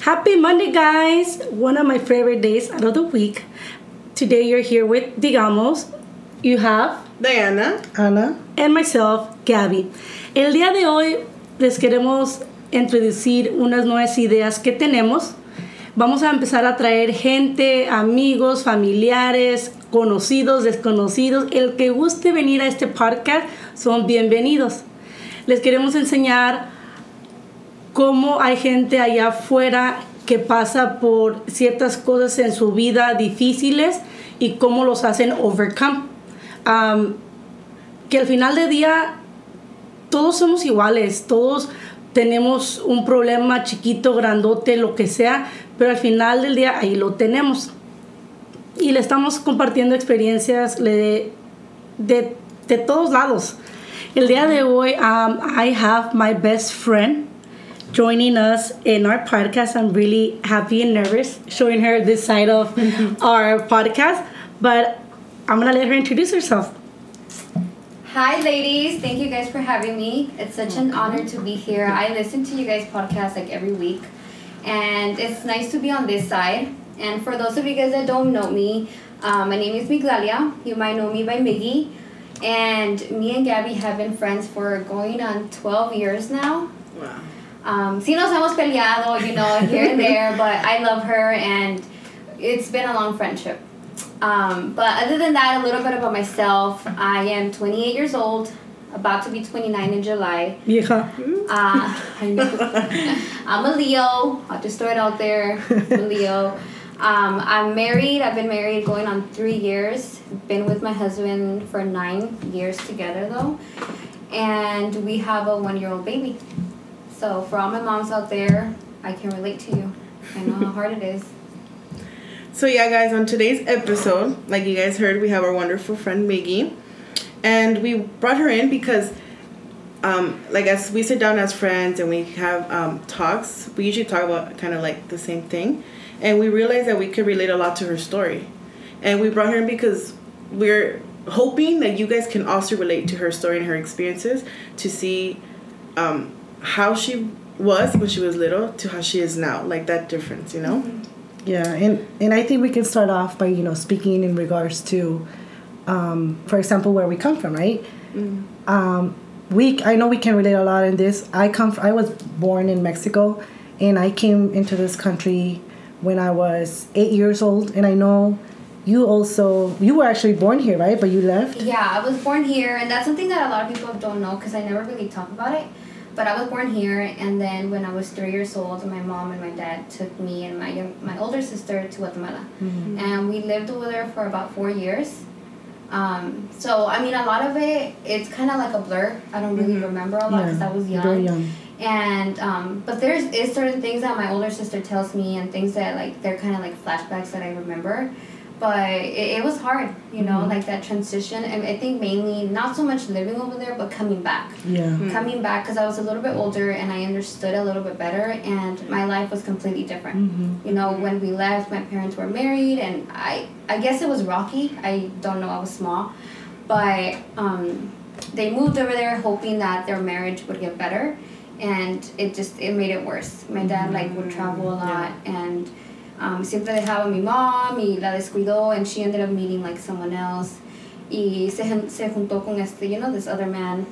Happy Monday, guys! One of my favorite days out of the week. Today you're here with Digamos. You have Diana, Ana, and myself, Gabby. El día de hoy les queremos introducir unas nuevas ideas que tenemos. Vamos a empezar a traer gente, amigos, familiares, conocidos, desconocidos. El que guste venir a este podcast son bienvenidos. Les queremos enseñar cómo hay gente allá afuera que pasa por ciertas cosas en su vida difíciles y cómo los hacen overcome. Um, que al final del día todos somos iguales, todos tenemos un problema chiquito, grandote, lo que sea, pero al final del día ahí lo tenemos. Y le estamos compartiendo experiencias de, de, de todos lados. El día de hoy, um, I have my best friend joining us in our podcast. I'm really happy and nervous showing her this side of our podcast, but I'm gonna let her introduce herself. Hi, ladies. Thank you guys for having me. It's such an honor to be here. I listen to you guys' podcast like every week, and it's nice to be on this side. And for those of you guys that don't know me, um, my name is Migdalia. You might know me by Miggy. And me and Gabby have been friends for going on 12 years now. wow. Um, sí nos hemos peleado, you know, here and there, but I love her and it's been a long friendship. Um, but other than that, a little bit about myself. I am 28 years old, about to be 29 in July. Vieja. Uh. I'm a Leo. I'll just throw it out there. I'm a Leo. Um, I'm married. I've been married going on three years. Been with my husband for nine years together, though. And we have a one year old baby. So, for all my moms out there, I can relate to you. I know how hard it is. So yeah, guys, on today's episode, like you guys heard, we have our wonderful friend Miggy, and we brought her in because, um, like as we sit down as friends and we have um, talks, we usually talk about kind of like the same thing, and we realized that we could relate a lot to her story, and we brought her in because we're hoping that you guys can also relate to her story and her experiences to see um, how she was when she was little to how she is now, like that difference, you know. yeah, and and I think we can start off by you know speaking in regards to, um, for example, where we come from, right? Um, we I know we can relate a lot in this. I come from, I was born in Mexico, and I came into this country when I was eight years old, and I know you also you were actually born here, right? But you left. Yeah, I was born here, and that's something that a lot of people don't know because I never really talk about it. But I was born here, and then when I was three years old, my mom and my dad took me and my young, my older sister to Guatemala, and we lived over there for about four years. Um, so I mean, a lot of it it's kind of like a blur. I don't really remember a lot because I was young. Very young. And um, but there's is certain things that my older sister tells me and things that like they're kind of like flashbacks that I remember. But it, it was hard, you know, mm-hmm. like that transition. And I think mainly not so much living over there, but coming back. Yeah. Mm-hmm. Coming back because I was a little bit older and I understood a little bit better, and my life was completely different. Mm-hmm. You know, when we left, my parents were married, and I I guess it was rocky. I don't know. I was small, but um, they moved over there hoping that their marriage would get better, and it just it made it worse. My dad like would travel a lot and. Um, siempre dejaba a mi mom y la descuidó and she ended up meeting like someone else y se, se juntó con este, you know, this other man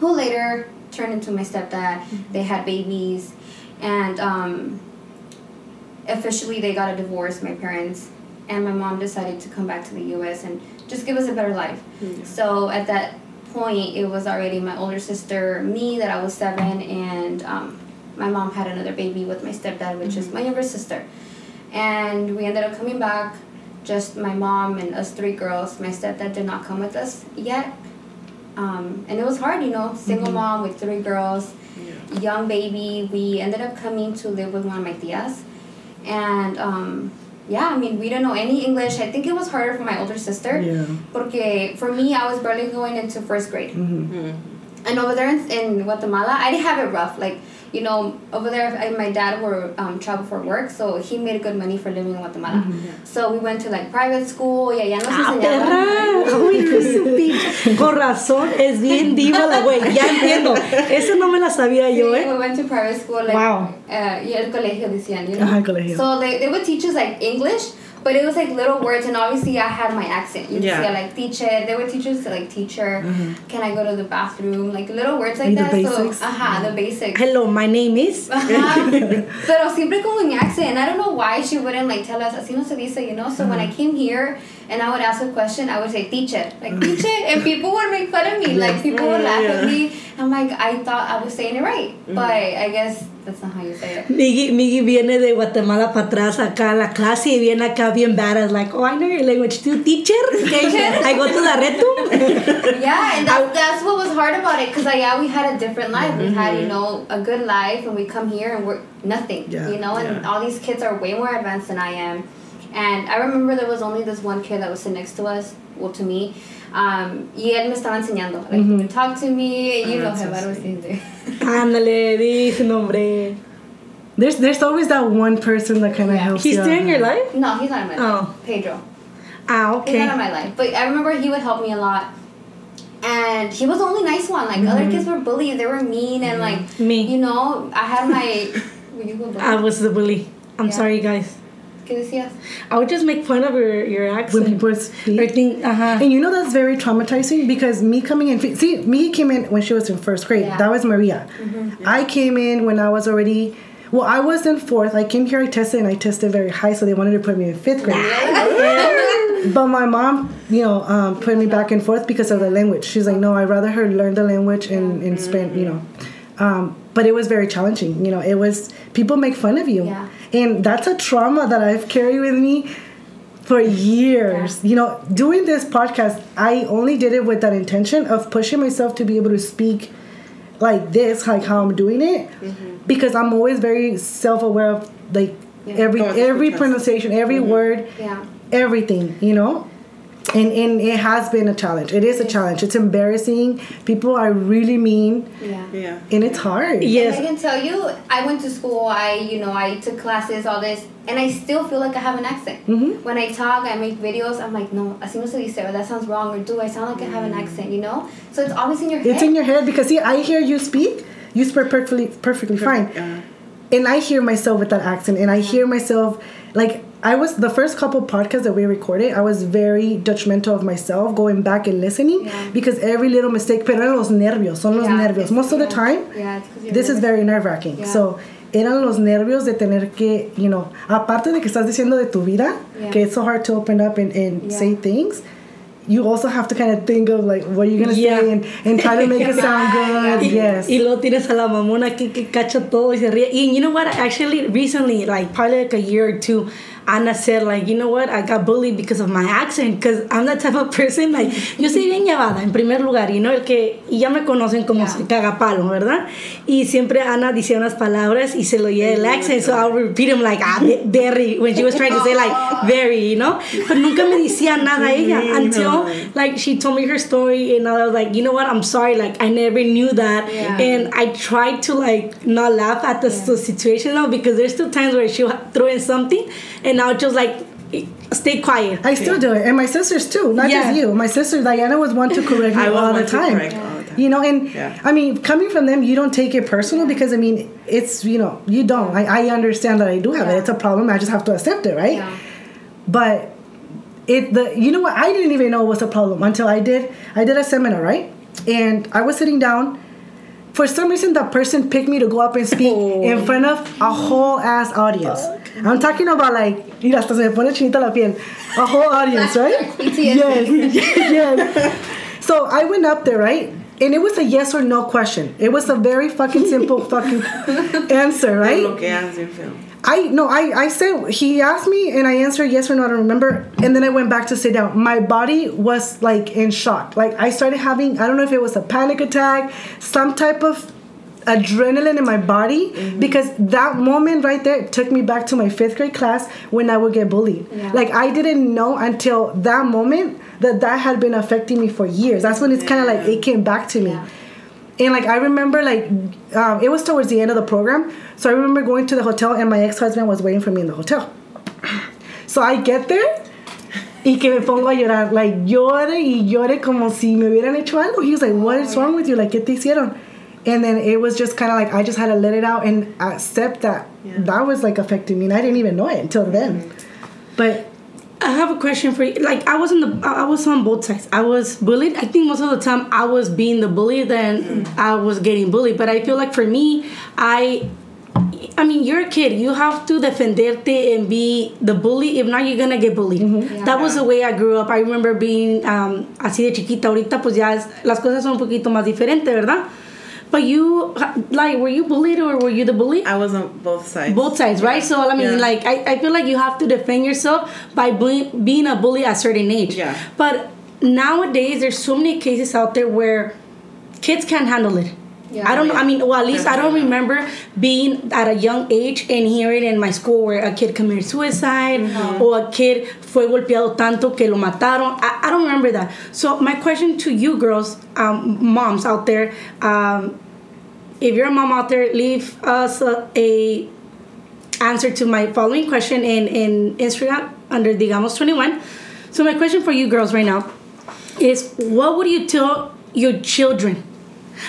who later turned into my stepdad. They had babies, and um, officially they got a divorce, my parents, and my mom decided to come back to the U.S. and just give us a better life. So at that point, it was already my older sister, me, that I was seven, and um, my mom had another baby with my stepdad, which is my younger sister. And we ended up coming back, just my mom and us three girls. My stepdad did not come with us yet. Um, and it was hard, you know, single mom with three girls, young baby. We ended up coming to live with one of my tias. And um, yeah, I mean, we didn't know any English. I think it was harder for my older sister. Yeah. Porque for me, I was barely going into first grade. Mm-hmm. And over there in, in Guatemala, I didn't have it rough. Like, you know, over there, I, my dad were um, travel for work, so he made good money for living in Guatemala. Mm-hmm. So we went to like private school, y allá nos Ah, enseñaban. Uy, qué su pinche- Con razón, es bien diva la güey. Ya entiendo. Eso no me la sabía yo, ¿eh? we went to private school, like, Wow. uh, y el colegio decían, you know. Ajá, el colegio. So they, they would teach us like English, but it was like little words, and obviously I had my accent. You Yeah. see, like teacher, they would teach us like teacher, mm-hmm. can I go to the bathroom, like little words like Like the that. basics. So, ajá, the basics. Hello, my name is. Ajá. Pero siempre como en accent. And I don't know why she wouldn't like tell us, así no se dice, you know? So when I mm-hmm. came here and I would ask a question, I would say, teacher. Like, mm-hmm. teacher. And people would make fun of me. Like, people would laugh at me. I'm like, I thought I was saying it right. But I guess that's not how you say it. Miggy, Miggy viene de Guatemala para atrás acá a la clase y viene acá bien badass, like, oh, I know your language too, teacher. I go to the retum. Yeah, and that's, that's what was hard about it. Because, like, yeah, we had a different life. We had, Mm-hmm. you know, a good life. And we come here and we're nothing. Yeah. You know? And Yeah. all these kids are way more advanced than I am. And I remember there was only this one kid that was sitting next to us, well, to me. Um, y él me estaba enseñando. Like, he would talk to me. You know that's I don't. Ándale, di su nombre. There's there's always that one person that kind of Yeah. helps He's you. still in your life? No, he's not in my Oh. life. Pedro. Ah, okay. He's not in my life. But I remember he would help me a lot. And he was the only nice one. Like, other kids were bullies. They were mean. And, like, Me. you know, I had my. Were you a bully? I was the bully. I'm Yeah. sorry, guys. ¿Qué decías? I would just make fun of your, your When accent. people Or speak. think, uh-huh. And you know that's very traumatizing because me coming in, see, me came in when she was in first grade. Yeah. That was Maria. I came in when I was already, well, I was in fourth. I came here, I tested, and I tested very high, so they wanted to put me in fifth grade. but my mom, you know, um, put me back and forth because of the language. She's like, no, I'd rather her learn the language and, and spend, you know. Um, but it was very challenging. You know, it was, people make fun of you. Yeah. And that's a trauma that I've carried with me for years. You know, doing this podcast, I only did it with that intention of pushing myself to be able to speak like this, like how I'm doing it, because I'm always very self-aware of like Yeah. every it's every fantastic. pronunciation, every word, Yeah. everything. You know. And, and it has been a challenge. It is a challenge. It's embarrassing. People are really mean, Yeah. Yeah. and it's hard. Yes. And I can tell you, I went to school. I, you know, I took classes, all this, and I still feel like I have an accent. Mhm. When I talk, I make videos. I'm like, no, así no se dice, or that sounds wrong, or do I sound like I have an accent? You know? So it's always in your head. It's in your head because see, I hear you speak. You speak perfectly, perfectly fine. Uh, and I hear myself with that accent, and I hear myself like I was the first couple podcasts that we recorded. I was very judgmental of myself, going back and listening Yeah. because every little mistake. Pero eran los nervios, son los Yeah, nervios. it's- Most of the time, Yeah, it's 'cause you're this is very nerve wracking. Yeah. So eran los nervios de tener que, you know, aparte de que estás diciendo de tu vida, Yeah. que it's so hard to open up and, and Yeah. say things. You also have to kind of think of like what you're gonna Yeah. say and, and try to make it sound good. yeah. Yes. Y luego tienes a la mamona que, que cacha todo y se ríe. Y you know what? Actually, recently, like probably like a year or two, Ana said, like, you know what? I got bullied because of my accent. Because I'm the type of person, like, yo soy bien llevada, en primer lugar. Y no el que, y ya me conocen como Yeah. cagapalo, ¿verdad? Y siempre Ana decía unas palabras y se lo oía el accent. So I'll repeat them like, ah, ve- very, when she was trying to say, like, very, you know? Pero nunca me decía nada ella until, like, she told me her story. And I was like, you know what? I'm sorry. Like, I never knew that. Yeah. And I tried to like not laugh at the, the situation now because there's still times where she'll throw in something and I'll just like stay quiet. I still do it, and my sisters too. Not Yeah. just you. My sister Diana was one to correct me all the time. all the time. You know, and Yeah. I mean, coming from them, you don't take it personal because I mean, it's you know, you don't. I, I understand that I do have it. It's a problem. I just have to accept it, right? Yeah. But it the you know what? I didn't even know it was a problem until I did I did a seminar, right? And I was sitting down. For some reason, that person picked me to go up and speak Oh. in front of a whole ass audience. I'm talking about like, mira, hasta se me pone chinita la piel. A whole audience, right? Yes, yes. So I went up there, right? And it was a yes or no question. It was a very fucking simple fucking answer, right? Lo que hace film. I no, I I said he asked me and I answered yes or no. I don't remember. And then I went back to sit down. My body was like in shock. Like I started having I don't know if it was a panic attack, some type of adrenaline in my body because that moment right there took me back to my fifth grade class when I would get bullied. Yeah. Like I didn't know until that moment that that had been affecting me for years. That's when it's kind of like it came back to me. Yeah. And like I remember, like um, it was towards the end of the program, so I remember going to the hotel, and my ex husband was waiting for me in the hotel. So I get there, y que me pongo a llorar, like llore y llore como si me hubieran hecho algo. He was like, "What is wrong with you? Like, ¿qué te hicieron?" And then it was just kind of like I just had to let it out and accept that Yeah. that was like affecting me, and I didn't even know it until then. But I have a question for you. Like I was in the, I was on both sides. I was bullied. I think most of the time I was being the bully than I was getting bullied. But I feel like for me, I, I mean, you're a kid. You have to defenderte and be the bully. If not, you're gonna get bullied. That was the way I grew up. I remember being um, así de chiquita. Ahorita pues ya es- las cosas son un poquito más diferentes, ¿verdad? But you, like, were you bullied or were you the bully? I was on both sides. both sides, right? So I mean, Yeah. like I, I feel like you have to defend yourself by being being a bully at a certain age. Yeah. But nowadays, there's so many cases out there where kids can't handle it. Yeah. I don't know. I mean, well, at least I don't remember being at a young age and hearing in my school where a kid committed suicide or a kid fue golpeado tanto que lo mataron. I, I don't remember that. So my question to you girls, um, moms out there, um, if you're a mom out there, leave us a, a answer to my following question in, in Instagram under Digamos 21. So my question for you girls right now is what would you tell your children?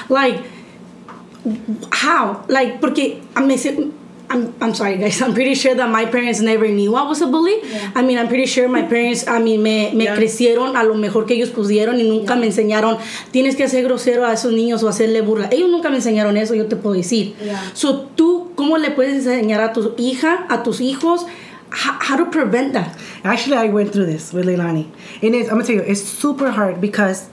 Like how? Like porque I'm I'm, I'm sorry guys, I'm pretty sure that my parents never knew I was a bully. Yeah. I mean, I'm pretty sure my parents, I mean, me, me Yeah. crecieron a lo mejor que ellos pudieron y nunca me enseñaron, tienes que hacer grosero a esos niños o hacerle burla. Ellos nunca me enseñaron eso, yo te puedo decir. Yeah. So, tú, ¿cómo le puedes enseñar a tu hija, a tus hijos, how, how to prevent that? Actually, I went through this with Leilani. And it's, I'm gonna tell you, it's super hard because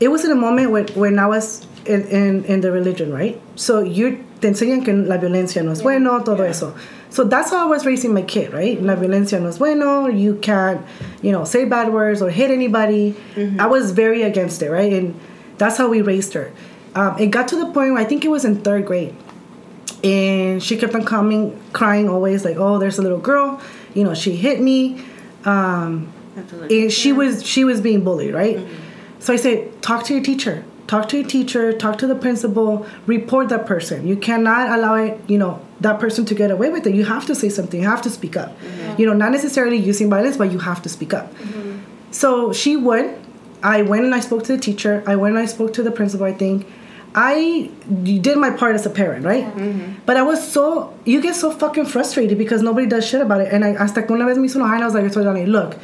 it was in a moment when, when I was in, in, in the religion, right? So you te enseñan que la violencia no es bueno, todo eso. So that's how I was raising my kid, right? La violencia no es bueno. You can't, you know, say bad words or hit anybody. I was very against it, right? And that's how we raised her. Um, it got to the point where I think it was in third grade and she kept on coming crying always like oh there's a little girl you know she hit me um, Have to look. and she was she was being bullied right so i say, talk to your teacher talk to your teacher talk to the principal report that person you cannot allow it you know that person to get away with it you have to say something you have to speak up you know not necessarily using violence but you have to speak up mm-hmm. so she would. I went and I spoke to the teacher. I went and I spoke to the principal. I think I did my part as a parent, right? Mm-hmm. But I was so you get so fucking frustrated because nobody does shit about it. And I hasta que una vez me hizo enojar I was like, I told Johnny, look,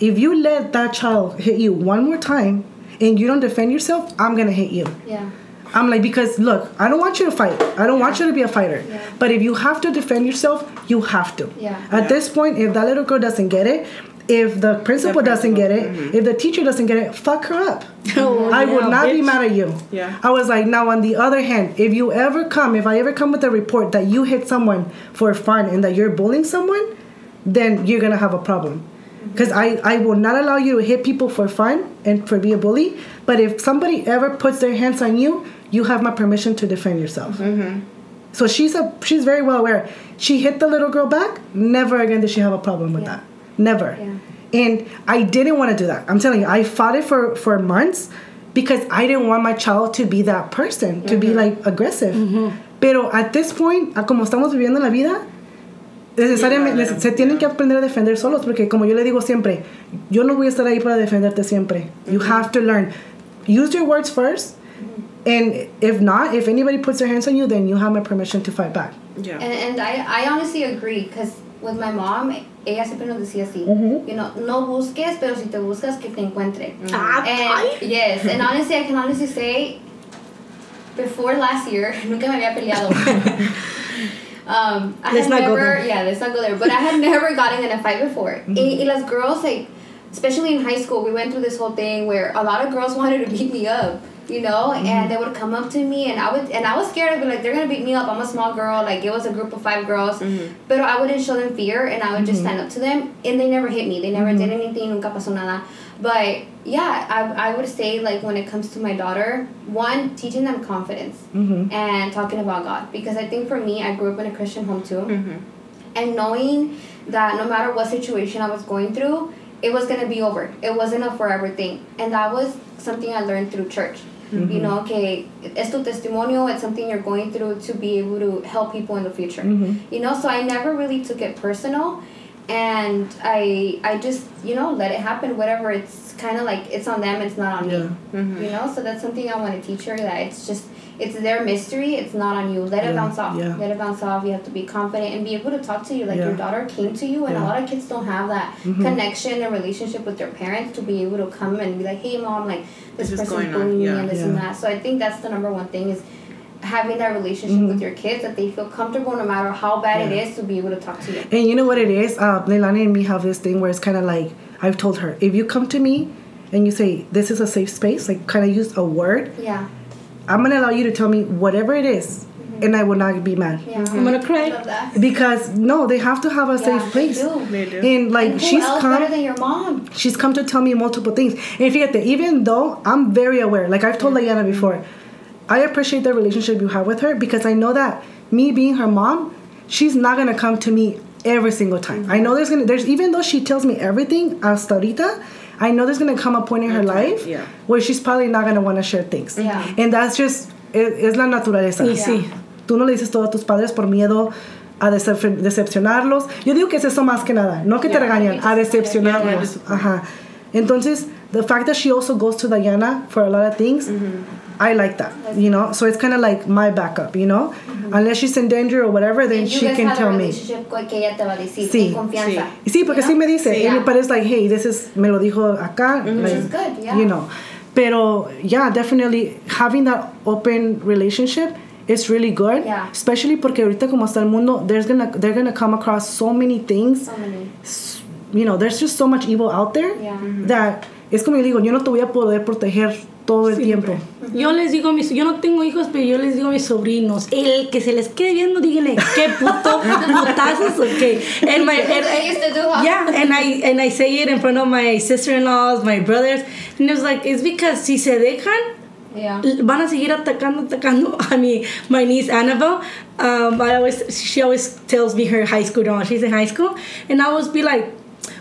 if you let that child hit you one more time and you don't defend yourself, I'm gonna hit you. Yeah. I'm like, because look, I don't want you to fight. I don't want you to be a fighter. Yeah. But if you have to defend yourself, you have to. Yeah. At Yeah. this point, if that little girl doesn't get it, if the principal The doesn't get it, principal, if the teacher doesn't get it, fuck her up. Oh, I would yeah, not be mad at you. Yeah. I was like, now on the other hand, if you ever come, if I ever come with a report that you hit someone for fun and that you're bullying someone, then you're gonna have a problem. Because I, I will not allow you to hit people for fun and for be a bully. But if somebody ever puts their hands on you, you have my permission to defend yourself. Mm-hmm. So she's a she's very well aware. She hit the little girl back. Never again did she have a problem with Yeah. that. Never. Yeah. And I didn't want to do that. I'm telling you, I fought it for for months because I didn't want my child to be that person, to be mm-hmm. like aggressive. Mm-hmm. Pero at this point, como estamos viviendo la vida, necesariamente se tienen que aprender a defender solos porque como yo le digo siempre, yo no voy a estar ahí para defenderte siempre. You have to learn. Use your words first. And if not, if anybody puts their hands on you, then you have my permission to fight back. Yeah. And, and I, I honestly agree because with my mom, ella siempre nos decía así, you know, no busques, pero si te buscas, que te encuentre. Ah. And yes, and honestly, I can honestly say, before last year, nunca me había peleado. um, I Let's had not go never, there. yeah, let's not go there. But I had never gotten in a fight before. Mm-hmm. Y, y las girls, like, especially in high school, we went through this whole thing where a lot of girls wanted to beat me up. You know, Mm-hmm. and they would come up to me, and I would, and I was scared. I'd be like, "They're gonna beat me up." I'm a small girl. Like it was a group of five girls, but I wouldn't show them fear, and I would just stand up to them, and they never hit me. They never did anything. Nunca pasó nada. But yeah, I, I would say like when it comes to my daughter, one teaching them confidence mm-hmm. and talking about God. Because I think for me, I grew up in a Christian home too, mm-hmm. and knowing that no matter what situation I was going through, it was gonna be over. It wasn't a forever thing, and that was something I learned through church. You mm-hmm. know, okay, it's tu testimonio, it's something you're going through to be able to help people in the future. You know, so I never really took it personal and I I just, you know, let it happen, whatever. It's kind of like it's on them, it's not on Yeah. me. You know, so that's something I want to teach her that it's just it's their mystery. It's not on you. Let it bounce off. yeah. Let it bounce off. You have to be confident and be able to talk to you like Yeah. your daughter came to you, and Yeah. a lot of kids don't have that mm-hmm. connection and relationship with their parents to be able to come and be like, "Hey, mom, like this, This person's going on, bullying me and this and that." So I think that's the number one thing is having that relationship with your kids that they feel comfortable no matter how bad Yeah. it is to be able to talk to you. And you know what it is? Uh, Leilani and me have this thing where it's kind of like I've told her if you come to me and you say this is a safe space, like kind of use a word, Yeah, I'm gonna allow you to tell me whatever it is, and I will not be mad. yeah. I'm gonna cry. I love that. Because no, they have to have a Yeah, safe place. They do. They do. And like and who she's else come, better than your mom? she's come to tell me multiple things. And fíjate, even though I'm very aware, like I've told Diana before, I appreciate the relationship you have with her because I know that me being her mom, she's not gonna come to me every single time. I know there's gonna there's even though she tells me everything hasta ahorita, I know there's gonna come a point in her Okay, life yeah. where she's probably not gonna want to share things. Yeah. And that's just es, es la naturaleza. Y sí. Tú no le dices todo a tus padres por miedo a decep- decepcionarlos. Yo digo que es eso más que nada, no que te Yeah. regañan, a decepcionarlos. Yeah, discipline. Ajá. Entonces, the fact that she also goes to Diana for a lot of things, mm-hmm. I like that, you know? So it's kind of like my backup, you know? Mm-hmm. Unless she's in danger or whatever, then you she can tell me. relationship con- que ella te decir, Sí, en sí, porque You sí me dice, Sí. Yeah. but it's like, hey, this is, me lo dijo acá, like, is good, yeah. you know. Pero, yeah, definitely having that open relationship is really good. Yeah. Especially porque ahorita como está el mundo, there's gonna, they're gonna come across so many things So many. you know, there's just so much evil out there Yeah. that es como yo digo, yo no te voy a poder proteger todo el tiempo. Yo les digo a mis, yo no tengo hijos, pero yo les digo a mis sobrinos, el que se les quede viendo, díganle, qué puto putazos o qué. And my, and, I used to do, yeah, and I and I say it in front of my sister-in-laws, my brothers, and it's like it's because si se dejan Yeah. van a seguir atacando, atacando a mi my niece Annabelle. Um, I always she always tells me her high school drama. She's in high school, and I always be like,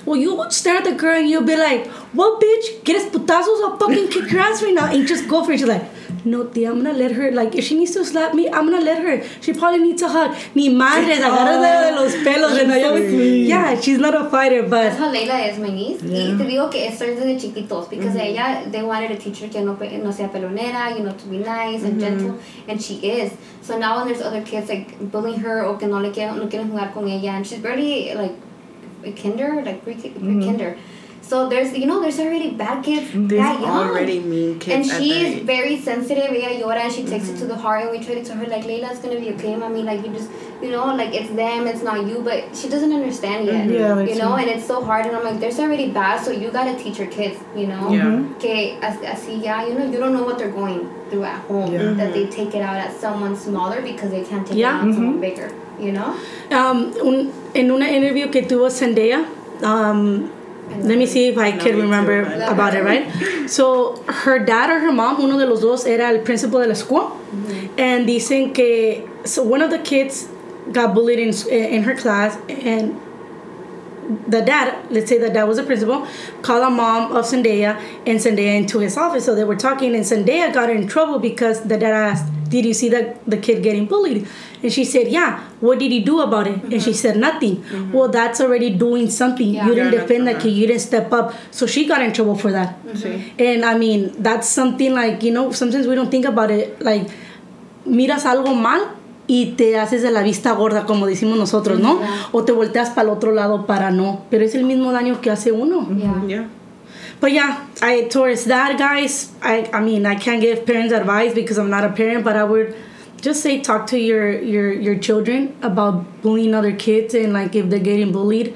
"Well, you would stare at the girl and you'll be like, "What, bitch? ¿Quieres putazos? I'll fucking kick your ass right now and just go for it." She's like. No, tía, I'm gonna let her. Like, if she needs to slap me, I'm gonna let her. She probably needs a hug. Mi madre, agarra de los pelos. And I always, yeah, she's not a fighter, That's but how Leila is, my niece. Y te digo que it starts desde chiquitos because mm-hmm. ella, they wanted to teach her que no, pe- no sea pelonera, you know, to be nice and gentle, mm-hmm. and she is. So now when there's other kids like bullying her o que no le quieren, no quieren jugar con ella, and she's barely like a kinder, like pre pre mm-hmm. kinder. So there's, you know, there's already bad kids There's that young. already mean kids And at she that is age. very sensitive. Ella llora and she takes it to mm-hmm. the heart. And we try to tell her like, Layla's gonna be okay, mommy. Like you just, you know, like it's them, it's not you. But she doesn't understand yet. Mm-hmm. Yeah, that's you know, true. and it's so hard. And I'm like, there's already bad, so you gotta teach your kids. You know, Yeah. que as- así ya, you know, you don't know what they're going through at home. Yeah. That they take it out at someone smaller because they can't take Yeah. it out on someone bigger. You know. um, un, en una interview que tuvo Zendaya, um, let me see if I can remember too. about it, right? So her dad or her mom, uno de los dos era el principal de la escuela, and dicen que so one of the kids got bullied in in her class, and the dad, let's say the dad was a principal, called a mom of Zendaya and Zendaya into his office. So they were talking, and Zendaya got in trouble because the dad asked, "Did you see the the kid getting bullied?" And she said, "Yeah." What did he do about it? And she said, "Nothing." Well, that's already doing something. Yeah. You didn't Yeah, defend that kid. You didn't step up. So she got in trouble for that. Sí. And I mean, that's something like you know. Sometimes we don't think about it. Like miras algo mal y te haces de la vista gorda, como decimos nosotros, ¿no? O te volteas para el otro lado para no. Pero es el mismo daño que hace uno. Yeah. Yeah. But yeah, I towards that, guys. I I mean, I can't give parents advice because I'm not a parent, but I would just say talk to your your your children about bullying other kids and like if they're getting bullied,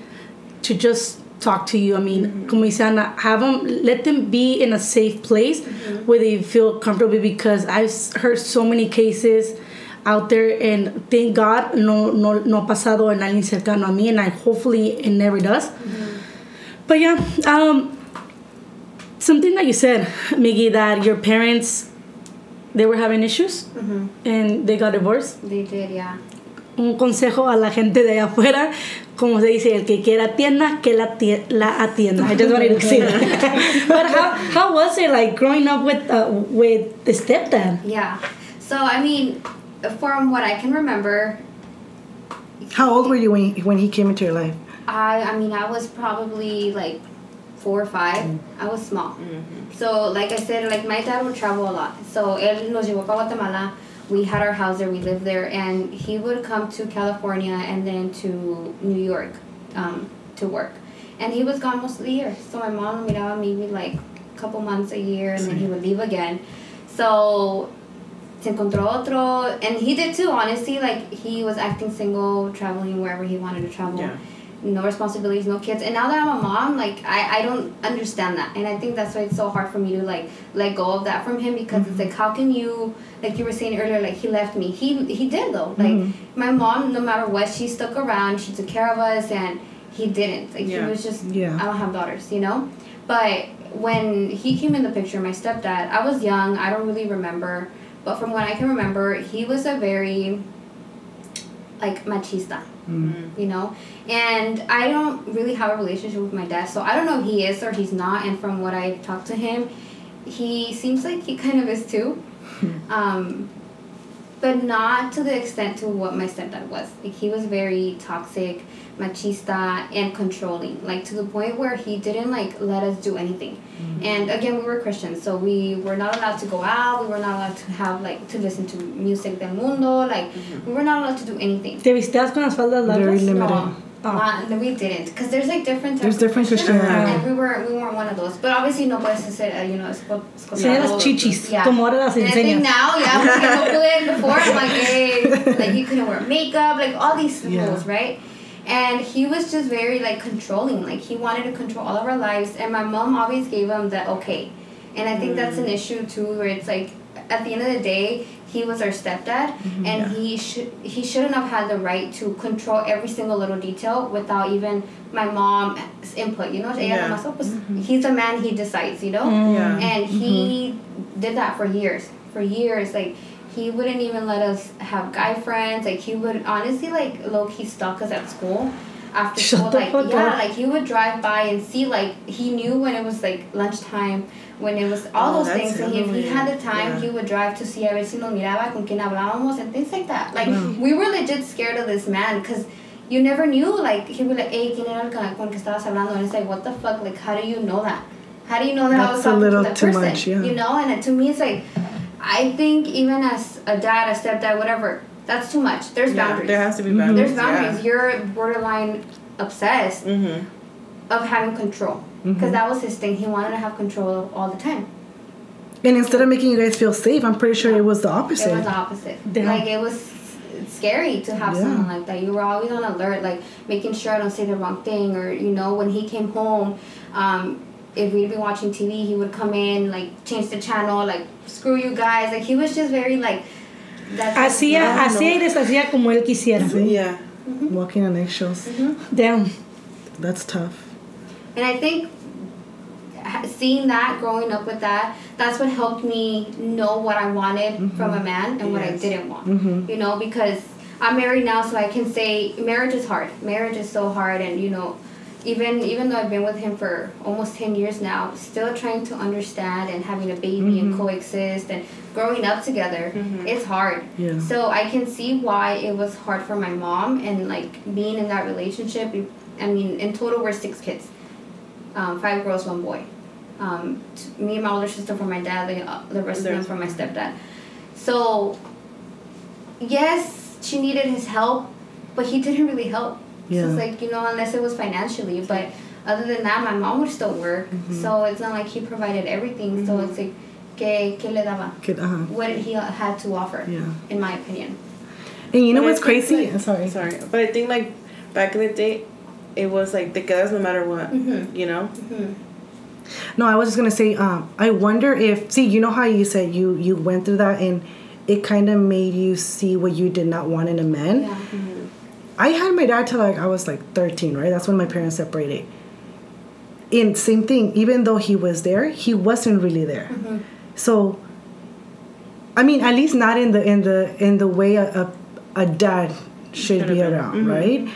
to just talk to you. I mean, mm-hmm. como dice Ana, have them let them be in a safe place mm-hmm. where they feel comfortable because I've heard so many cases out there and thank God no no no ha pasado en alguien cercano a mí and I hopefully it never does. Mm-hmm. But yeah, um, something that you said, Miggy, that your parents they were having issues and they got divorced. They did, yeah. un consejo a la gente de allá afuera, como se dice, el que quiera tienda, que la, tie- la atienda. I just wanted to say that. but how, how was it like growing up with uh, with the stepdad? Yeah. So I mean, from what I can remember, How old were you when he, when he came into your life? I I mean I was probably like four or five. I was small. So like I said, like my dad would travel a lot. So él nos llevó para Guatemala. We had our house there. We lived there, and he would come to California and then to New York um, to work. And he was gone most of the year. So my mom would miraba maybe like a couple months a year, and then he would leave again. So se encontró otro, and he did too. Honestly, like he was acting single, traveling wherever he wanted to travel. Yeah. No responsibilities, no kids. And now that I'm a mom, like I, I don't understand that, and I think that's why it's so hard for me to like let go of that from him because it's mm-hmm. like how can you, like you were saying earlier, like he left me. He he did though. Like mm-hmm. my mom, no matter what, she stuck around. She took care of us, and he didn't. Like Yeah. he was just. Yeah. I don't have daughters, you know, but when he came in the picture, my stepdad, I was young. I don't really remember, but from what I can remember, he was a very like machista you know? And i don't really have a relationship with my dad so i don't know if he is or he's not and from what i've talked to him he seems like he kind of is too. Um, but not to the extent to what my stepdad was. Like he was very toxic machista and controlling like to the point where he didn't like let us do anything and again we were christians so we were not allowed to go out we were not allowed to have like to listen to music del mundo like we were not allowed to do anything ¿Te vistías con las faldas Very largas? limited. no, Oh. not- no, we didn't, because there's like different. types There's different Christians, Christian- and we were we weren't one of those. But obviously, no puedes hacer, uh, you know, esco- Enseña las chichis, Yeah. como ahora las And I think now, yeah, porque no pude before. I'm like, hey, like you couldn't wear makeup, like all these Yeah. rules, right? And he was just very like controlling. Like he wanted to control all of our lives, and my mom always gave him the okay. And I think that's an mm. issue too, where it's like at the end of the day, he was our stepdad, mm-hmm. and he should he shouldn't have had the right to control every single little detail without even my mom's input. You know, ella Yeah. nomás, oh, pues, mm-hmm. he's a man, he decides. You know, Mm. Yeah. and he mm-hmm. did that for years for years like he wouldn't even let us have guy friends. Like he would honestly like low-key stalk us at school after Shut school. the like fuck yeah up. like he would drive by and see like he knew when it was like lunchtime when it was all Oh, those things. And if he had the time Yeah. he would drive to see a ver si nos miraba con quien hablábamos and things like that. Like mm. we were legit scared of this man because you never knew like he would like hey quién era el con con que estabas hablando? And it's like what the fuck? Like how do you know that? How do you know that I was That's a talking little to that too person? much, yeah. you know? And it, to me it's like I think even as a dad a stepdad whatever that's too much there's Yeah, boundaries There has to be boundaries. there's boundaries you're borderline obsessed Mm-hmm. of having control because that was his thing he wanted to have control all the time And instead of making you guys feel safe, I'm pretty sure it was the opposite. It was opposite. the opposite. Damn. Like it was scary to have Yeah. someone like that. You were always on alert, like making sure I don't say the wrong thing, or you know, when he came home, um, if we'd be watching TV, he would come in, like change the channel, like screw you guys. Like he was just very like. That's Hacía, No, hacía y no. deshacía como él quisiera. Yeah. Mm-hmm. Walking on eggshells. Mm-hmm. Damn. That's tough. And I think seeing that, growing up with that, that's what helped me know what I wanted mm-hmm. from a man and what I didn't want. Mm-hmm. You know, because I'm married now, so I can say marriage is hard. Marriage is so hard, and you know, even even though I've been with him for almost ten years now, still trying to understand and having a baby and coexist and growing up together, it's hard. Yeah. So I can see why it was hard for my mom and like being in that relationship. I mean, in total, we're six kids, um, five girls, one boy. Um, me and my older sister from my dad, the, uh, the rest of them There's- from my stepdad. So, yes, she needed his help, but he didn't really help. So Yeah. it's like, you know, unless it was financially. But other than that, my mom would still work. So it's not like he provided everything. So it's like, ¿qué, ¿qué le daba? Kid, uh-huh. What did he uh, had to offer, Yeah. in my opinion? And you know But what's crazy? like- sorry. Sorry, but I think like back in the day, it was like te quedas no matter what. Mhm. You know. No, I was just gonna say. Um, I wonder if see, you know how you said you you went through that and it kind of made you see what you did not want in a man. Yeah. I had my dad till like I was like 13, right? That's when my parents separated. And same thing, even though he was there, he wasn't really there. Mm-hmm. So I mean, at least not in the in the in the way a, a, a dad should be around, mm-hmm. right?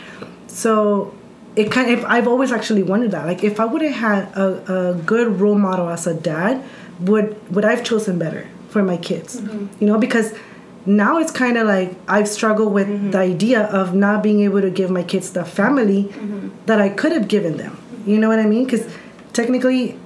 So it kind of, I've always actually wondered that. Like if I would have had a, a good role model as a dad, would would I've chosen better for my kids? Mm-hmm. You know, because now it's kind of like I've struggled with the idea of not being able to give my kids the family that I could have given them. You know what I mean? Because technically,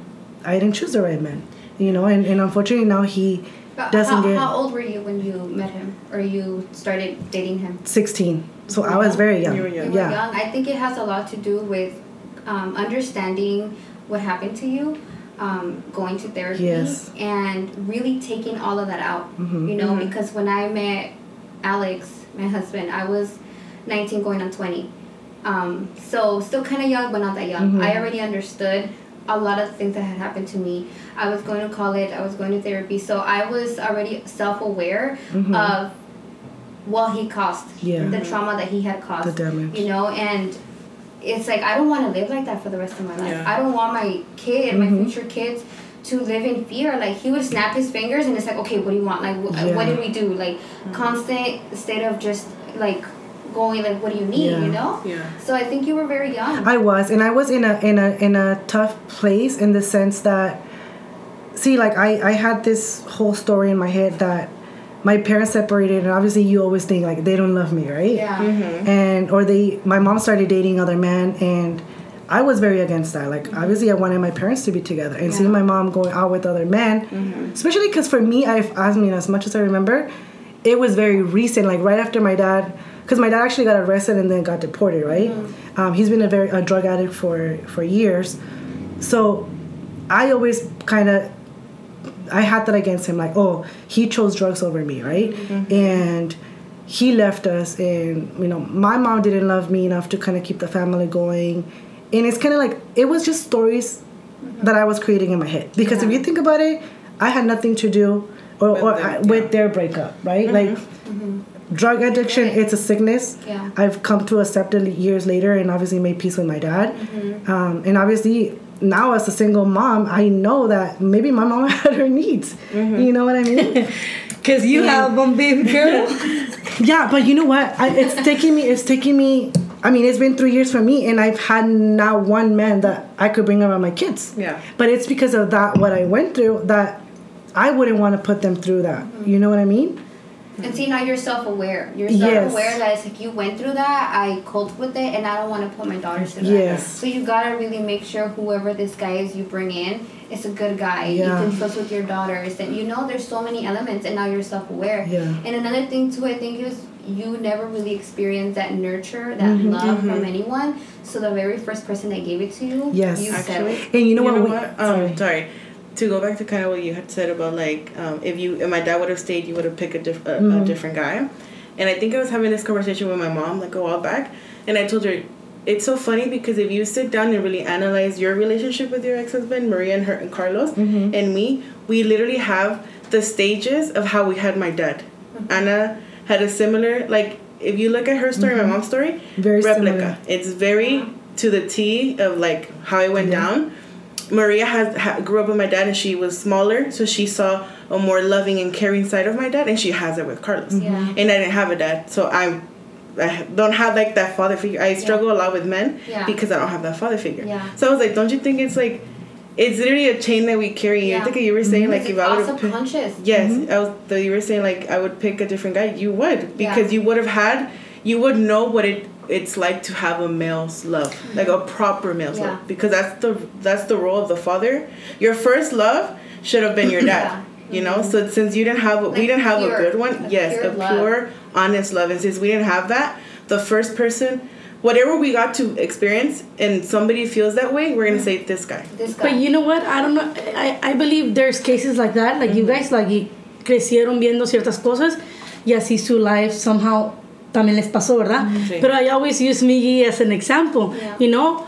I didn't choose the right man. You know, and, and unfortunately now he But doesn't how, get how old were you when you met him or you started dating him? 16. So I was very young. You were young. You were Yeah. young. I think it has a lot to do with um, understanding what happened to you, um, going to therapy, Yes. and really taking all of that out. Mhm. You know, because when I met Alex, my husband, I was 19 going on 20. Um, so still kind of young, but not that young. Mhm. I already understood a lot of things that had happened to me. I was going to college, I was going to therapy, so I was already self aware Mhm. of what he caused, Yeah. the trauma that he had caused. The damage. You know, and it's like I don't want to live like that for the rest of my life. Yeah. I don't want my kid, Mhm. my future kids, to live in fear. Like he would snap his fingers, and it's like, okay, what do you want? Like, wh- Yeah. what did we do? Like, constant state of just like going, like, what do you need? Yeah. You know. Yeah. So I think you were very young. I was, and I was in a in a in a tough place in the sense that, see, like I I had this whole story in my head that my parents separated, and obviously you always think like they don't love me, right? yeah. Mm-hmm. And or they, my mom started dating other men, and I was very against that. Like mm-hmm. obviously I wanted my parents to be together, and seeing my mom going out with other men, mm-hmm. especially because for me, I've, I mean as much as I remember, it was very recent. Like right after my dad, because my dad actually got arrested and then got deported. Right? Um, he's been a very a drug addict for for years, so I always kind of I had that against him, like, oh, he chose drugs over me, right? Mm-hmm. And he left us, and you know, my mom didn't love me enough to kind of keep the family going, and it's kind of like it was just stories that I was creating in my head. Because if you think about it, I had nothing to do or, With or them, I, yeah. with their breakup, right? Like mm-hmm. Mm-hmm. drug addiction, Right. it's a sickness. Yeah. I've come to accept it years later, and obviously made peace with my dad. Um, and obviously now as a single mom, I know that maybe my mom had her needs. Mm-hmm. You know what I mean? Because you mm. have one baby girl. yeah, but you know what? I, it's taking me. It's taking me. I mean, it's been three years for me, and I've had not one man that I could bring around my kids. Yeah. But it's because of that what I went through that I wouldn't want to put them through that. You know what I mean? And see now you're self aware. You're self aware that it's like you went through that, I coped with it and I don't want to put my daughters through that. Yes. So you gotta really make sure whoever this guy is you bring in is a good guy. Yeah. You can trust with your daughters and you know there's so many elements and now you're self aware. Yeah. And another thing too I think is you never really experienced that nurture, that Mm-hmm. love from anyone. So the very first person that gave it to you, Yes. you Actually, settled. And you know what? we- Um, sorry. To go back to kind of what you had said about like um, if you if my dad would have stayed, you would have picked a, diff- a, Mm-hmm. a different guy. And I think I was having this conversation with my mom like a while back, and I told her it's so funny because if you sit down and really analyze your relationship with your ex husband Maria and her and Carlos Mm-hmm. and me, we literally have the stages of how we had my dad. Mm-hmm. Anna had a similar like if you look at her story, my mom's story, Mm-hmm. Very replica. similar. It's very to the T of like how it went Yeah. down. Maria has ha, grew up with my dad and she was smaller, so she saw a more loving and caring side of my dad, and she has it with Carlos. Mm-hmm. Yeah. And I didn't have a dad, so I'm. I don't have like that father figure. I struggle a lot with men Yeah. because I don't have that father figure. Yeah. So I was like, don't you think it's like, it's literally a chain that we carry. Yeah. I think you were saying like if I all would have. subconscious. Yes, Mm-hmm. I was. The, you were saying like I would pick a different guy. You would because Yeah. you would have had. You would know what it it's like to have a male's love, like a proper male's Yeah. love, because that's the that's the role of the father. Your first love should have been your dad. Yeah. You know, so since you didn't have, we Like didn't have pure, a good one. a yes, pure a love. pure, honest love, and since we didn't have that, the first person, whatever we got to experience, and somebody feels that way, we're gonna mm. say this guy. This guy. But you know what? I don't know. I, I believe there's cases like that. Like you mm-hmm. guys, like crecieron viendo ciertas cosas y así su life somehow también les pasó, ¿verdad? Sí. Pero I always use Miggy as an example. Yeah. You know,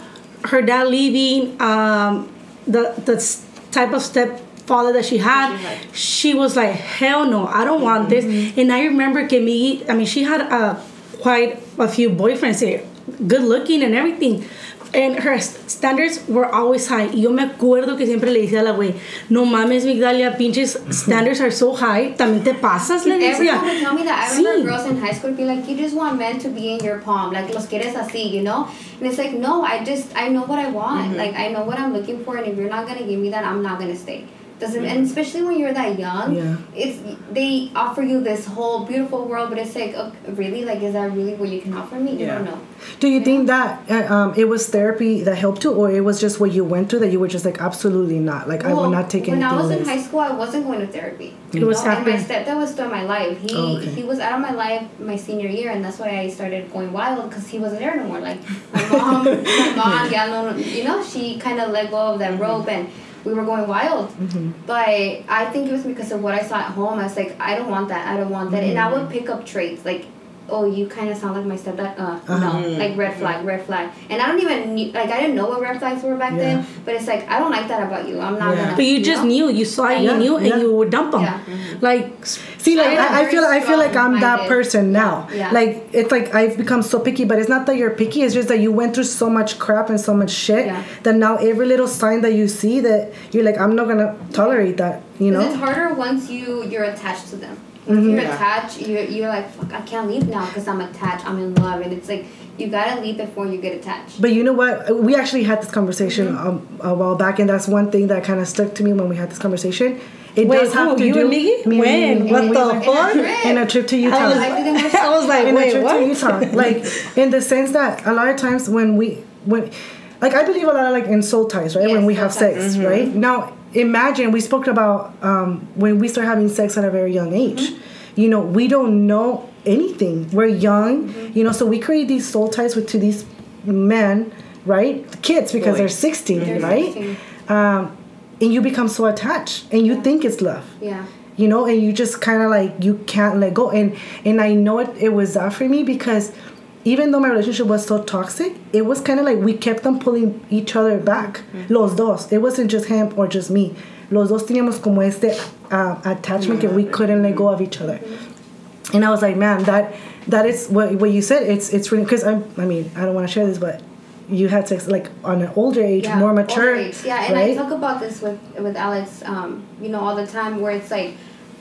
her dad leaving, um, the the type of stepfather that she had, She had. she was like, hell no, I don't want this. And I remember que Miggy, I mean, she had uh, quite a few boyfriends here, good looking and everything. And her standards were always high. Y yo me acuerdo que siempre le decía a la güey, no mames, Migdalia, pinches standards are so high. También te pasas, le decía. Everyone would tell me that. I remember Sí. girls in high school be like, you just want men to be in your palm, like los quieres así, you know? And it's like, no, I just I know what I want. Like I know what I'm looking for, and if you're not gonna give me that, I'm not gonna stay. Doesn't and especially when you're that young, Yeah. it's they offer you this whole beautiful world, but it's like, uh, really, like is that really what you can offer me? You Yeah. don't know. Do you think that uh, um, it was therapy that helped you, or it was just what you went through that you were just like absolutely not? Like I will not take when I was in high school, I wasn't going to therapy. It was know, and my happening. stepdad was still in my life. He Oh, okay. he was out of my life my senior year, and that's why I started going wild because he wasn't there no more. Like my mom, my mom, yeah, you know, she kind of let go of that rope and. We were going wild, mm-hmm. but I think it was because of what I saw at home. I was like, I don't want that. I don't want that, and I would mm-hmm. pick up traits like, oh, you kind of sound like my stepdad. Uh, no, uh-huh. mm. like red flag, red flag. And I don't even knew, like I didn't know what red flags were back Yeah. then. But it's like I don't like that about you. I'm not Yeah. gonna. But you just know? knew, you saw it, Yeah, you knew, and you would dump them. Yeah. Mm-hmm. Like, See, like I I, I feel, very I feel like I'm that person now. Yeah. Like it's like I've become so picky, but it's not that you're picky. It's just that you went through so much crap and so much shit Yeah. that now every little sign that you see that you're like, I'm not gonna tolerate that. You know, it's harder once you you're attached to them. Once Mm-hmm. you're Yeah. attached, you're, you're like, fuck, I can't leave now because I'm attached. I'm in love, and it's like you gotta leave before you get attached. But you know what? We actually had this conversation Mm-hmm. um, a while back, and that's one thing that kind of stuck to me when we had this conversation. It Wait, does have who, to you do and Miggy? Me and When? Miggy. What We the went fuck? In a trip to Utah. I was, I didn't watch I was like, in a wait, trip what? to Utah. Like in the sense that a lot of times when we when like I believe a lot of like in soul ties, right? when we soul have ties. sex, right? Now imagine we spoke about um, when we start having sex at a very young age. You know, we don't know anything. We're young, you know, so we create these soul ties with to these men, right? Kids because they're 16, They're right? 16. Um, and you become so attached and you think it's love Yeah. you know and you just kind of like you can't let go and and i know it, it was that for me because even though my relationship was so toxic it was kind of like we kept on pulling each other back los dos it wasn't just him or just me los dos teníamos como este uh, attachment that we couldn't let go of each other and i was like man that that is what, what you said it's it's really because i i mean i don't want to share this but you had sex like on an older age yeah, more mature age. Yeah, and right? I talk about this with with Alex, um, you know, all the time. Where it's like,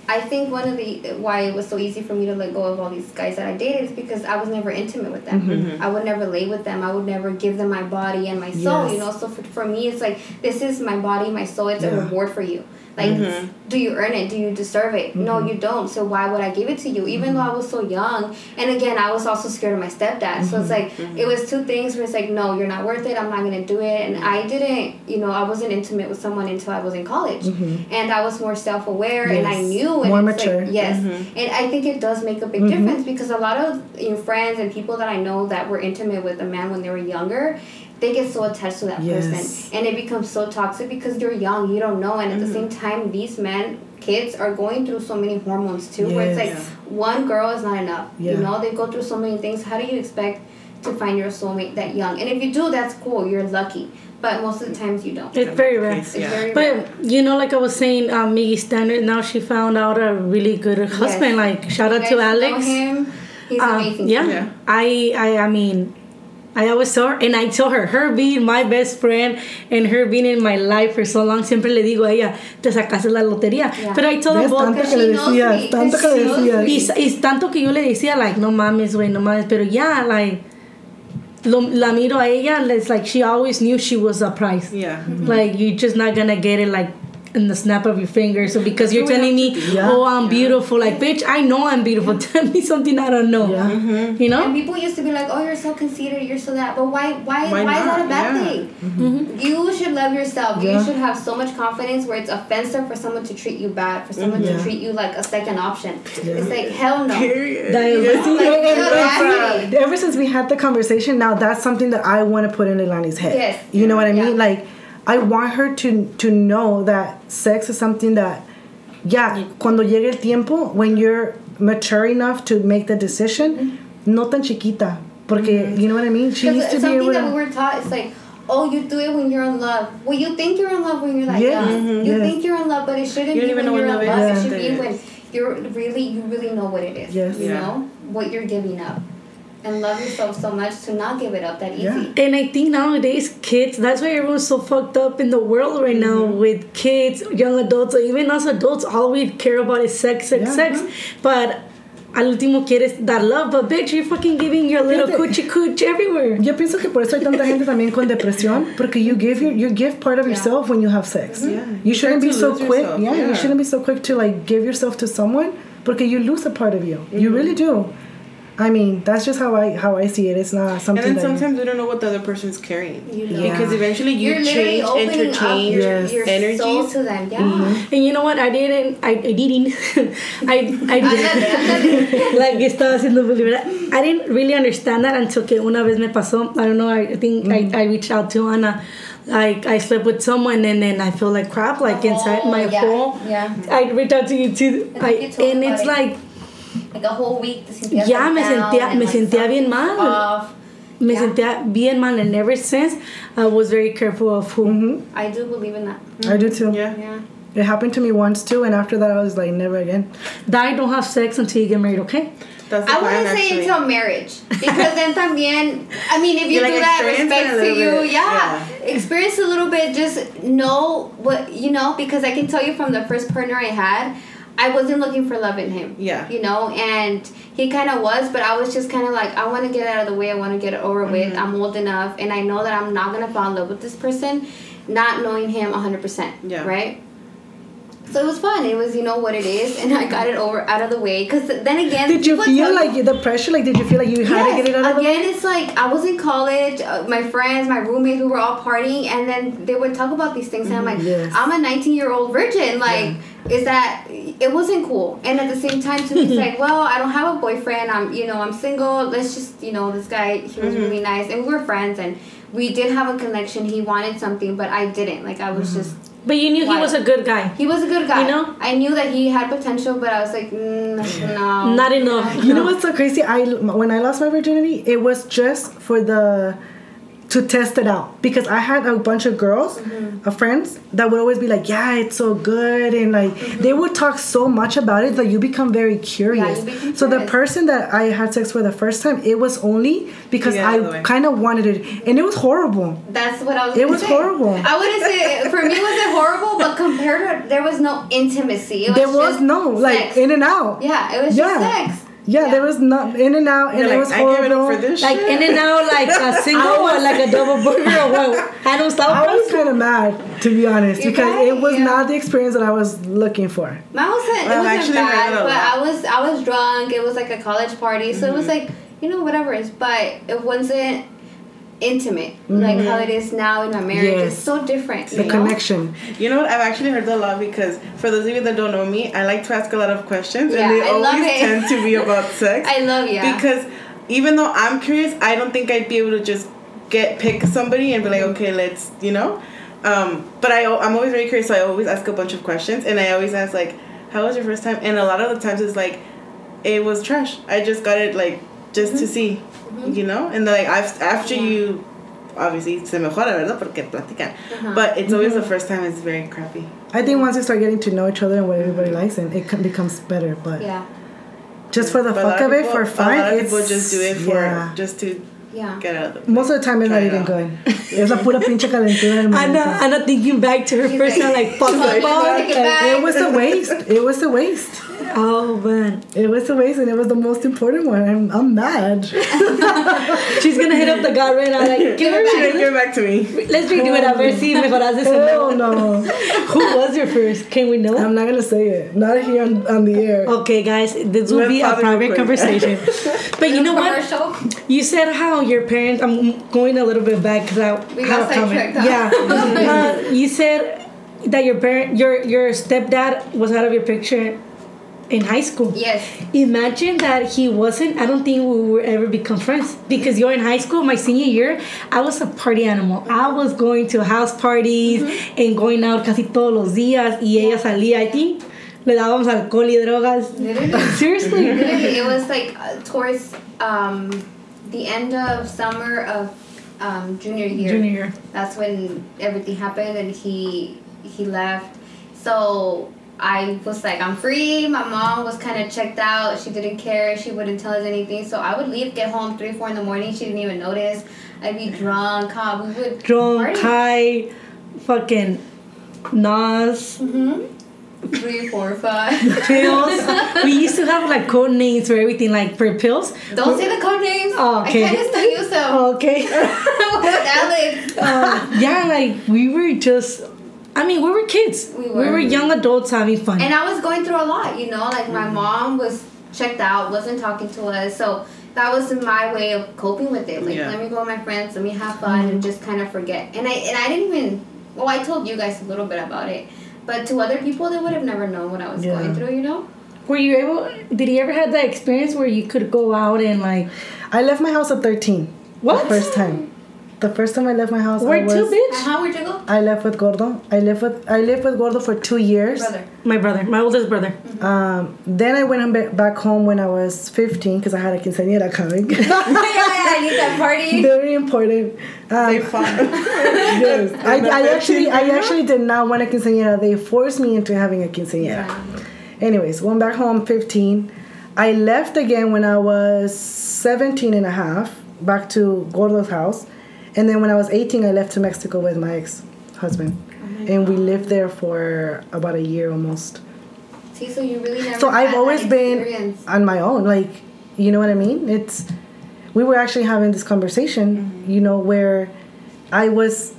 I think one of the why it was so easy for me to let go of all these guys that I dated is because I was never intimate with them. Mm-hmm. I would never lay with them. I would never give them my body and my soul. Yes. You know, so for, for me, it's like this is my body, my soul. It's a Yeah. Mm-hmm. reward for you. Like, mm-hmm. do you earn it? Do you deserve it? No, mm-hmm. you don't. So why would I give it to you? Even though I was so young, and again, I was also scared of my stepdad. So Mm-hmm. it's like it mm-hmm. was two things where it's like, no, you're not worth it. I'm not gonna do it. And I didn't, you know, I wasn't intimate with someone until I was in college, and I was more self aware, and I Mm-hmm. Knew. And More mature. Like, yes, and I think it does make a big difference because a lot of you know, friends and people that I know that were intimate with a man when they were younger. They get so attached to that Yes. person, and it becomes so toxic because you're young, you don't know, and at the same time, these men, kids, are going through so many hormones too. Where it's like Yes. one girl is not enough. Yeah. You know, they go through so many things. How do you expect to find your soulmate that young? And if you do, that's cool. You're lucky. But most of the times you don't. It's very rare. It's yeah. very rare. But you know, like I was saying, um, Miggy Standard. Now she found out a really good husband. Like shout out You to guys know Alex. him. He's Um, amazing. yeah. Yeah. I, I, I mean, I always saw her, and I told her, her being my best friend and her being in my life for so long, siempre le digo a ella, te sacaste la lotería. Yeah. Pero I told her ¿Ves? both. tanto Because que le she knows decías tanto que le she knows decías. Y, y tanto que yo le decía, like, no mames, güey, no mames. Pero ya, like, lo, la miro a ella, it's like she always knew she was a prize. Yeah. Like, you're just not gonna get it, like, in the snap of your fingers. So because you're telling me. Yeah. oh, I'm beautiful. Like, bitch, I know I'm beautiful. Tell me something I don't know. Yeah. Mm-hmm. You know? And people used to be like, "Oh, you're so conceited, you're so that." But why? Why? Why Why, is that a bad Yeah. thing? Mm-hmm. Mm-hmm. You should love yourself. Yeah. You should have so much confidence where it's offensive for someone to treat you bad, for someone Yeah. to treat you like a second option. It's like hell no. Period. Diversity. Like, And- you're and- ever since we had the conversation, now that's something that I want to put in Leilani's head. Yes. You know what I mean? Yeah. Like, I want her to to know that sex is something that, yeah, cuando llegue el tiempo, when you're mature enough to make the decision, no tan chiquita. Porque, you know what I mean? She needs to it's be something able that we to. were taught. It's like, oh, you do it when you're in love. Well, you think you're in love when you're that Yeah. young. Mhm. You Yes. think you're in love, but it shouldn't You be even when know you're in love love. is. It should be when you're really, you really know what it is. Yes. You Yeah. know what you're giving up. And love yourself so much to not give it up that easy. Yeah. And I think nowadays, kids, that's why everyone's so fucked up in the world right now Mm-hmm. with kids, young adults, or even us adults. All we care about is sex, sex, Yeah. sex. Uh-huh. But al último quieres dar love, but bitch, you're fucking giving your little Fíjate. coochie cooch everywhere. Yo pienso que por eso hay tanta gente también con depresión, porque you give your you give part of Yeah. yourself when you have sex. Mm-hmm. Yeah. You shouldn't be so quick. Yeah, yeah. you shouldn't be so quick to like give yourself to someone, porque you lose a part of you. You mm-hmm. really do. I mean, that's just how I how I see it. It's not something. And something then that you- sometimes we don't know what the other person's carrying. You know. Yeah. Because eventually you You're change, interchange your, Yes. your energies. soul to them. Yeah. Mm-hmm. And you know what? I didn't. I, I didn't. I I didn't. like estaba haciendo Bolívar. I didn't really understand that until que una vez me pasó. I don't know. I think I, mm-hmm. I reached out to Anna. Like I slept with someone and then I feel like crap. Like inside my yeah, hole. Yeah. I reached out to you too. I I, think you told and it's about it. like Like a whole week. te sentías Ya, like me down sentía- and, me like, sentía bien something's mal. off. me Yeah. sentía bien mal and ever since I was very careful of who. Mhm. I do believe in that. I do too. Yeah. Yeah. It happened to me once too, and after that I was like, never again. Die, don't have sex until you get married. Okay. That's the I plan, wouldn't say actually. until marriage because then también I mean if you You, like, do that respect to you yeah. yeah. experience a little bit just know what you know because I can tell you from the first partner I had I wasn't looking for love in him Yeah. you know and he kind of was but I was just kind of like I want to get out of the way I want to get it over with Mm-hmm. I'm old enough and I know that I'm not gonna fall in love with this person not knowing him 100% Yeah. right so it was fun. It was, you know, what it is, and I got it over out of the way. Cause then again, Did you feel like the pressure? Like, did you feel like you had to get it out of the way? again, it's like I was in college. Uh, my friends, my roommates, we were all partying, and then they would talk about these things, and I'm like, Yes. I'm a 19 year old virgin. Like, is that? It wasn't cool. And at the same time, to me, it's like, well, I don't have a boyfriend. I'm, you know, I'm single. Let's just, you know, this guy, he was really nice, and we were friends, and we did have a connection. He wanted something, but I didn't. Like, I was just. But you knew he was a good guy. He was a good guy. You know? I knew that he had potential, but I was like, mm, no. Not enough. You know what's so crazy? I when I lost my virginity, it was just for the to test it out because I had a bunch of girls, Mm-hmm. uh, friends that would always be like, "Yeah, it's so good," and like Mm-hmm. they would talk so much about it that you become very curious. become so the person that I had sex with the first time, it was only because Yeah, by the way. I kind of wanted it, and it was horrible. That's what I was. It was say. horrible. I wouldn't say for me was it horrible, but compared to there was no intimacy. It was There was just no like sex. in and out. yeah, it was Yeah. just sex. Yeah, there was not in and out, and You're it like, was I give it horrible. up for this Like shit. in and out, like a single or like a double burger or what? I don't stop. I was kind of mad, to be honest, You because right? it was Yeah. not the experience that I was looking for. Mine wasn't. Well, it wasn't actually bad, but. I was I was drunk. It was like a college party, so it was Mm-hmm. like you know whatever it is, but it wasn't intimate like how it is now in my marriage. Mm-hmm. Yes. It's so different. The you know? connection. You know what? I've actually heard that a lot because for those of you that don't know me, I like to ask a lot of questions, Yeah, and they I love always it. tend to be about sex. I love you. because even though I'm curious, I don't think I'd be able to just get pick somebody and be like, okay, let's, you know. Um, but I, I'm always very curious, so I always ask a bunch of questions, and I always ask like, how was your first time? And a lot of the times it's like, it was trash. I just got it like just to see, you know. And like I've, after you, obviously se mejora, verdad? Porque platican. But it's always the first time. It's very crappy. I think once you start getting to know each other and what everybody likes, and it can- becomes better. But yeah, just for the But fuck of it, people- for fun, a lot of it's people just do it for yeah. just to yeah. get out of the. Most of the time, it's not Try it even out. good. Es la pura pinche calentura del Anna, momento. Anna thinking back to her She's first like- time, like fuck, She's fuck, fuck. take it back. It was a waste. It was a waste. Oh man, It was a waste, and it was the most important one. I'm, I'm mad. she's gonna hit up the guy right now, like give Give her. it She didn't give it back to me. Let's redo it. A ver si mejoras de Hell ese no. Who was your first? Can we know? I'm not gonna say it. Not here on, on the air. Okay, guys, this will Let's be a pause it real private conversation. But you know what? You said how your parents. I'm going a little bit back because I We have a comment. Yeah, uh, you said that your parent, your your stepdad was out of your picture in high school. Yes. Imagine that he wasn't. I don't think we would ever become friends because you're in high school. My senior year, I was a party animal. I was going to house parties Mm-hmm. and going out casi todos los días. Y ella salía. I think le dábamos alcohol y drogas. Literally. Seriously. Literally, it was like uh, towards um, the end of summer of um, junior year. Junior year. That's when everything happened, and he he left. So I was like, I'm free. My mom was kind of checked out. She didn't care. She wouldn't tell us anything. So I would leave, get home three, four in the morning. She didn't even notice. I'd be drunk. Huh? We would Drunk, party. high, fucking Nas, Mm-hmm. Three, four, five. pills. we used to have like code names for everything, like for pills. Don't say the code names. Oh, okay. I of still use them. Okay. With Alex. Uh, yeah, like we were just. I mean, we were kids. We We were. were, young adults having fun. And I was going through a lot, you know, like my mm-hmm. mom was checked out, wasn't talking to us. So that was my way of coping with it. Like, Yeah. let me go with my friends, let me have fun, and just kind of forget. And I and I didn't even. Well, I told you guys a little bit about it, but to other people, they would have never known what I was Yeah. going through. You know. were you able? Did you ever have that experience where you could go out and like? I left my house at 13. What? The first time. The first time I left my house, I Where was, to, And bitch? how would you go, I left with Gordo. I lived with I lived with Gordo for two years. brother? My brother, my oldest brother. Um, then I went back home when I was 15 because I had a quinceañera coming. yeah, I need that party. Very important. Um, They fought. yes. I, I actually I actually did not want a quinceañera. They forced me into having a quinceañera. Yeah. Anyways, went back home 15. I left again when I was 17 and a half, back to Gordo's house. And then when I was 18, I left to Mexico with my ex husband. and we lived there for about a year almost. See, so you really never. So I've had that always been on my own. Like, you know what I mean? It's, we were actually having this conversation, Mm-hmm. you know, where I was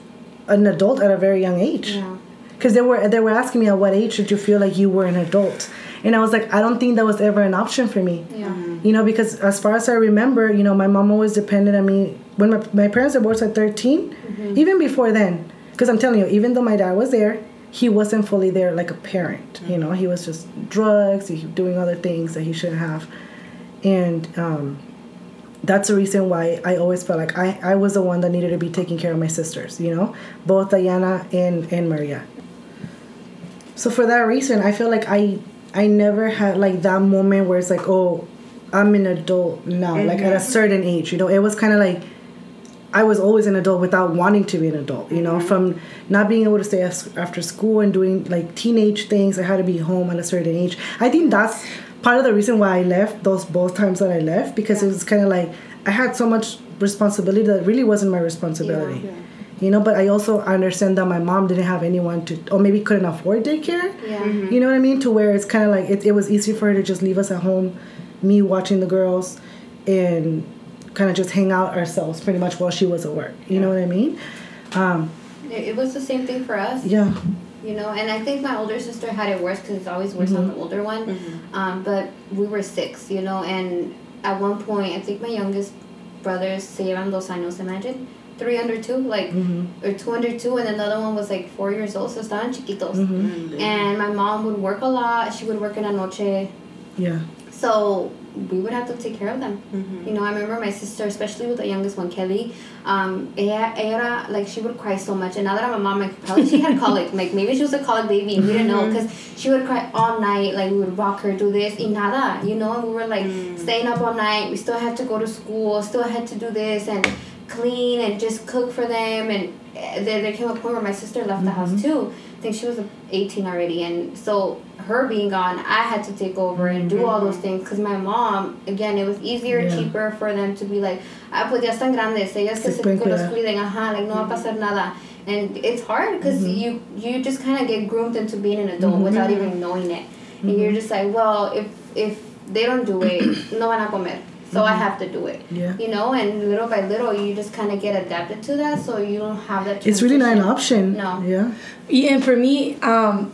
an adult at a very young age. Yeah. Because they were they were asking me at what age did you feel like you were an adult, and I was like I don't think that was ever an option for me. Yeah. You know, because as far as I remember, you know, my mom always depended on me when my, my parents divorced at 13, Mm-hmm. even before then. Because I'm telling you, even though my dad was there, he wasn't fully there like a parent. You know, he was just drugs, he doing other things that he shouldn't have. And um, that's the reason why I always felt like I, I was the one that needed to be taking care of my sisters, you know, both Diana and, and Maria. So for that reason, I feel like I I never had like that moment where it's like, oh, I'm an adult now, like at a certain age. You know, it was kind of like I was always an adult without wanting to be an adult. You know, mm-hmm. from not being able to stay after school and doing like teenage things, I had to be home at a certain age. I think that's part of the reason why I left those both times that I left because it was kind of like I had so much responsibility that really wasn't my responsibility. Yeah. You know, but I also understand that my mom didn't have anyone to, or maybe couldn't afford daycare. Yeah. Mm-hmm. You know what I mean? To where it's kind of like it, it was easy for her to just leave us at home, me watching the girls, and kind of just hang out ourselves pretty much while she was at work. You know what I mean? Um, It, it was the same thing for us. yeah. You know, and I think my older sister had it worse because it's always worse on the mm-hmm. older one. Mm-hmm. Um, but we were six, you know, and at one point, I think my youngest brothers se llevan dos años, imagine. Three under two, like, mm-hmm. or two under two, and another one was like four years old, so estaban chiquitos. And my mom would work a lot. She would work in la noche. Yeah. So we would have to take care of them. You know, I remember my sister, especially with the youngest one, Kelly. Um, ella, like, she would cry so much. And now that I'm a mom, like, probably she had colic. Like, maybe she was a colic baby and we didn't know because she would cry all night. Like, we would rock her, do this, y nada. You know, and we were like staying up all night. We still had to go to school, still had to do this and clean and just cook for them. And uh, there, there came a point where my sister left the house too. I think she was 18 already. And so her being gone, I had to take over and do all those mm-hmm. things because my mom, again, it was easier, Yeah. cheaper for them to be like, ah, pues ya están grandes, ellas que Se se pueden los cuiden, ajá, like no va a mm-hmm. pasar nada. And it's hard because mm-hmm. you you just kind of get groomed into being an adult without even knowing it. And you're just like, well, if if they don't do it, no van a comer. So I have to do it. Yeah. You know, and little by little, you just kind of get adapted to that, so you don't have that. It's really not an option. No. Yeah. Yeah, and for me, um,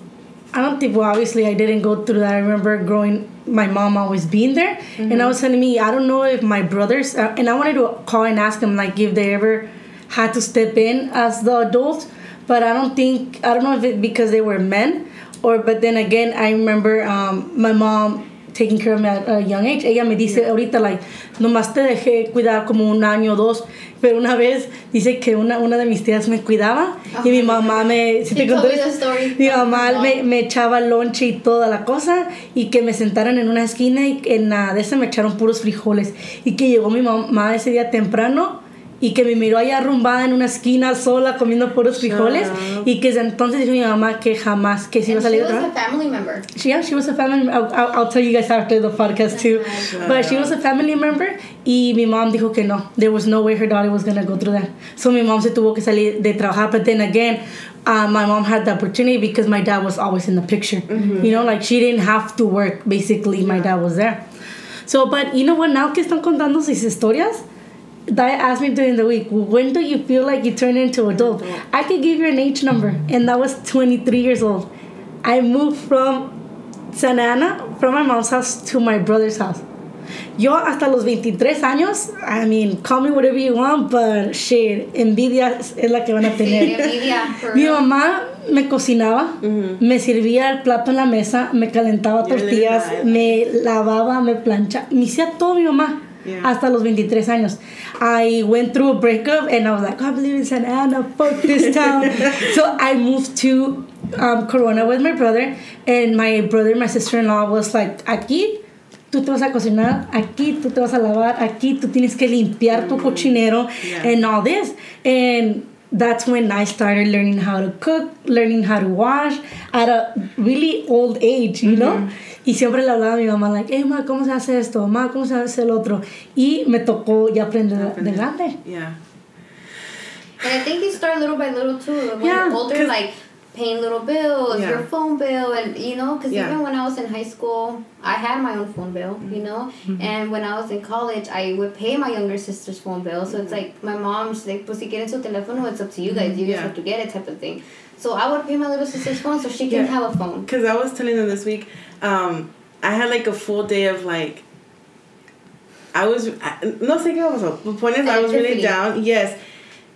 I don't think. Well, obviously, I didn't go through that. I remember growing, my mom always being there, and I was telling me, I don't know if my brothers, uh, and I wanted to call and ask them like if they ever had to step in as the adults, but I don't think I don't know if it because they were men, or but then again, I remember um, my mom taking care of me at a young age. Ella me dice ahorita like nomás te dejé cuidar como un año o dos, pero una vez dice que una, una de mis tías me cuidaba y mi mamá me si te conté mi mamá Oh, me, me echaba lonche y toda la cosa y que me sentaran en una esquina y en la de esa me echaron puros frijoles y que llegó mi mamá ese día temprano y que me miró allá arrumbada en una esquina sola comiendo puros frijoles y que desde entonces dijo mi mamá que jamás que si iba a salir was otra family member. She, yeah, she was a family. I'll, I'll, I'll tell you guys after the podcast too. But she was a family member. Y mi mom dijo que no. There was no way her daughter was gonna go through that. So mi mom se tuvo que salir de trabajar. But then again, uh, my mom had the opportunity because my dad was always in the picture. You know, like she didn't have to work. Basically, my dad was there. So, but you know what? Now que están contando sus historias. That asked me during the week, when do you feel like you turn into adult? I could give you an age number, and that was 23 years old. I moved from Santa Ana, from my mom's house to my brother's house. Yo hasta los 23 años, I mean, call me whatever you want, but shit, envidia es la que van a tener. Mi mamá me cocinaba, me servía el plato en la mesa, me calentaba tortillas, life. me lavaba, me planchaba, me hacía todo mi mamá. Yeah. Hasta los 23 años. I went through a breakup and I was like, "Oh, I believe in Santa Ana, fuck this town. so I moved to um, Corona with my brother, and my brother and my sister in law was like, aquí tú te vas a cocinar, aquí tú te vas a lavar, aquí tú tienes que limpiar tu cochinero, Yeah. and all this. And that's when I started learning how to cook, learning how to wash at a really old age, you know? Y siempre le hablaba a mi mamá, like, hey, ma, ¿cómo se hace esto? Ma, ¿cómo se hace el otro? Y me tocó ya aprender de grande. Yeah. And I think you start little by little too. When Yeah, you're older, like paying little bills, Yeah. your phone bill, and you know, because Yeah. even when I was in high school, I had my own phone bill, you know, mm-hmm. Mm-hmm. and when I was in college, I would pay my younger sister's phone bill. So it's mm-hmm. like my mom's like, pues si quieren su teléfono, it's up to you guys. You guys Yeah. have to get it, type of thing. So I would pay my little sister's phone so she can have a phone. Because I was telling them this week, um, I had like a full day of like, I was, I, no sé qué pasó. The point is, I was really down. Yes.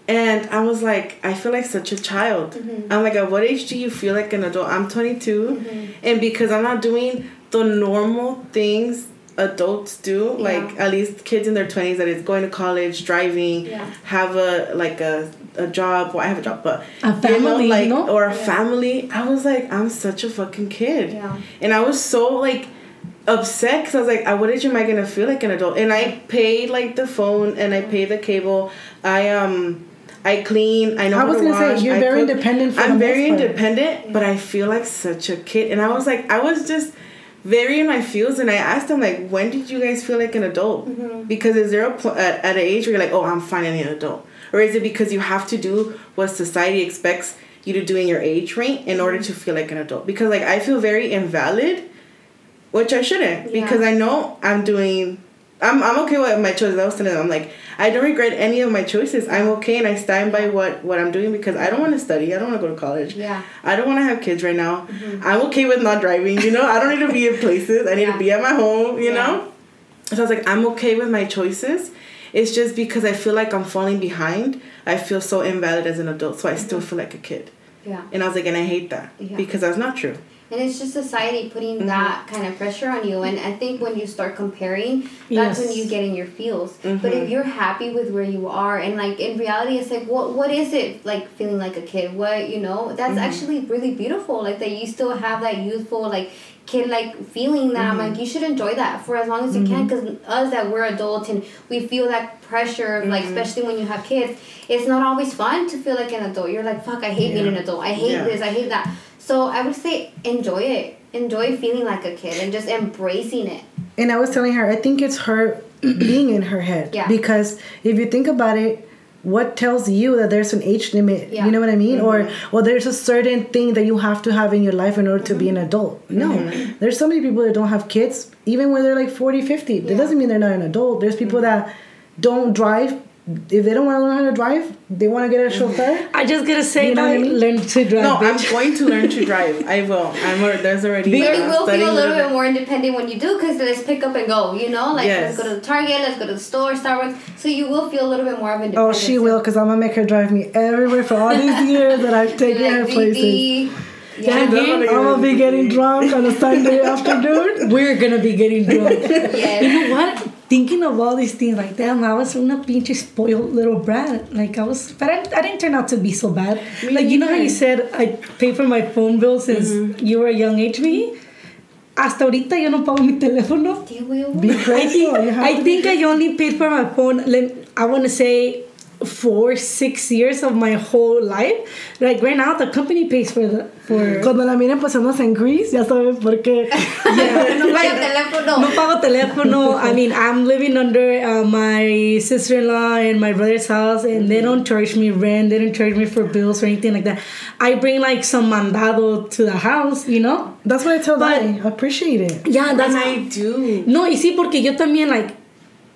And I was like, I feel like such a child. I'm like, at what age do you feel like an adult? I'm 22. And because I'm not doing the normal things adults do, like at least kids in their 20s that is going to college, driving, Yeah. have a, like a, a job. Well, I have a job, but A you know, family, like, know? or a Yeah. family. I was like, I'm such a fucking kid. Yeah. And I was so like upset because I was like, at what age am I gonna feel like an adult? And I paid like the phone and I paid the cable. I um I clean. I know I was to gonna say, you're I very cook. independent for I'm very most part. independent, mm. but I feel like such a kid. And I was like, I was just very in my feels, and I asked them like, when did you guys feel like an adult? Mm-hmm. Because is there a pl- at, at an age where you're like, oh, I'm finally an adult, or is it because you have to do what society expects you to do in your age range in order mm-hmm. to feel like an adult? Because like I feel very invalid, which I shouldn't, Yeah. because I know I'm doing. I'm, I'm okay with my choices. I was telling them, I'm like, I don't regret any of my choices. I'm okay and I stand by what, what I'm doing because I don't want to study. I don't want to go to college. Yeah. I don't want to have kids right now. Mm-hmm. I'm okay with not driving, you know? I don't need to be in places. I need Yeah. to be at my home, you Yeah. know? So I was like, I'm okay with my choices. It's just because I feel like I'm falling behind. I feel so invalid as an adult, so I still mm-hmm. feel like a kid. Yeah. And I was like, and I hate that Yeah. because that's not true. And it's just society putting Mm-hmm. that kind of pressure on you. And I think when you start comparing, that's when you get in your feels. But Mm-hmm. if you're happy with where you are, and like in reality, it's like, what what is it like feeling like a kid? What you know? That's Mm-hmm. actually really beautiful. Like that you still have that youthful like kid like feeling that I'm Mm-hmm. like you should enjoy that for as long as you can because us that we're adults and we feel that pressure of like Mm-hmm. especially when you have kids it's not always fun to feel like an adult you're like fuck I hate being an adult I hate Yeah. this I hate that so I would say enjoy it. Enjoy feeling like a kid and just embracing it. And I was telling her, I think it's her being in her head. Yeah. Because if you think about it, what tells you that there's an age limit? Yeah. You know what I mean? Or Mm-hmm. or there's a certain thing that you have to have in your life in order to be an adult. No. Mm-hmm. There's so many people that don't have kids, even when they're like 40, 50. That Yeah. doesn't mean they're not an adult. There's people Mm-hmm. that don't drive. If they don't want to learn how to drive, they want to get a chauffeur. I just gotta say You know that what I mean? learn to drive. No, I'm going to learn to drive. I will. I'm. al- There's already. But But you will feel a little bit. bit more independent when you do because let's pick up and go, you know? Like, Yes. let's go to the Target, let's go to the store, Starbucks. So you will feel a little bit more of Oh, independence. she will, because I'm going to make her drive me everywhere for all these years that I've taken her like, places. BB. Yeah, Yeah. I'm gonna be getting drunk on a Sunday afternoon. We're gonna be getting drunk. Yes. You know what? Thinking of all these things, like damn, I was una pinche spoiled little brat. Like I was, but I, I didn't turn out to be so bad. Me like you know how you said I pay for my phone bill since you were a young age me. Hasta ahorita yo no pago mi teléfono. Do? Be I think I think I only paid for my phone. I want to say four, six years of my whole life. Like right now, the company pays for the for. Cuando la miren pasándose en Greece, ya saben por qué. Yeah, No pago teléfono. no pago teléfono. I mean, I'm living under uh, my sister-in-law and my brother's house, and they don't charge me rent. They don't charge me for bills or anything like that. I bring like some mandado to the house, you know. That's what I tell But- I appreciate it. Yeah, that's And I do. No, y sí, porque yo también, like,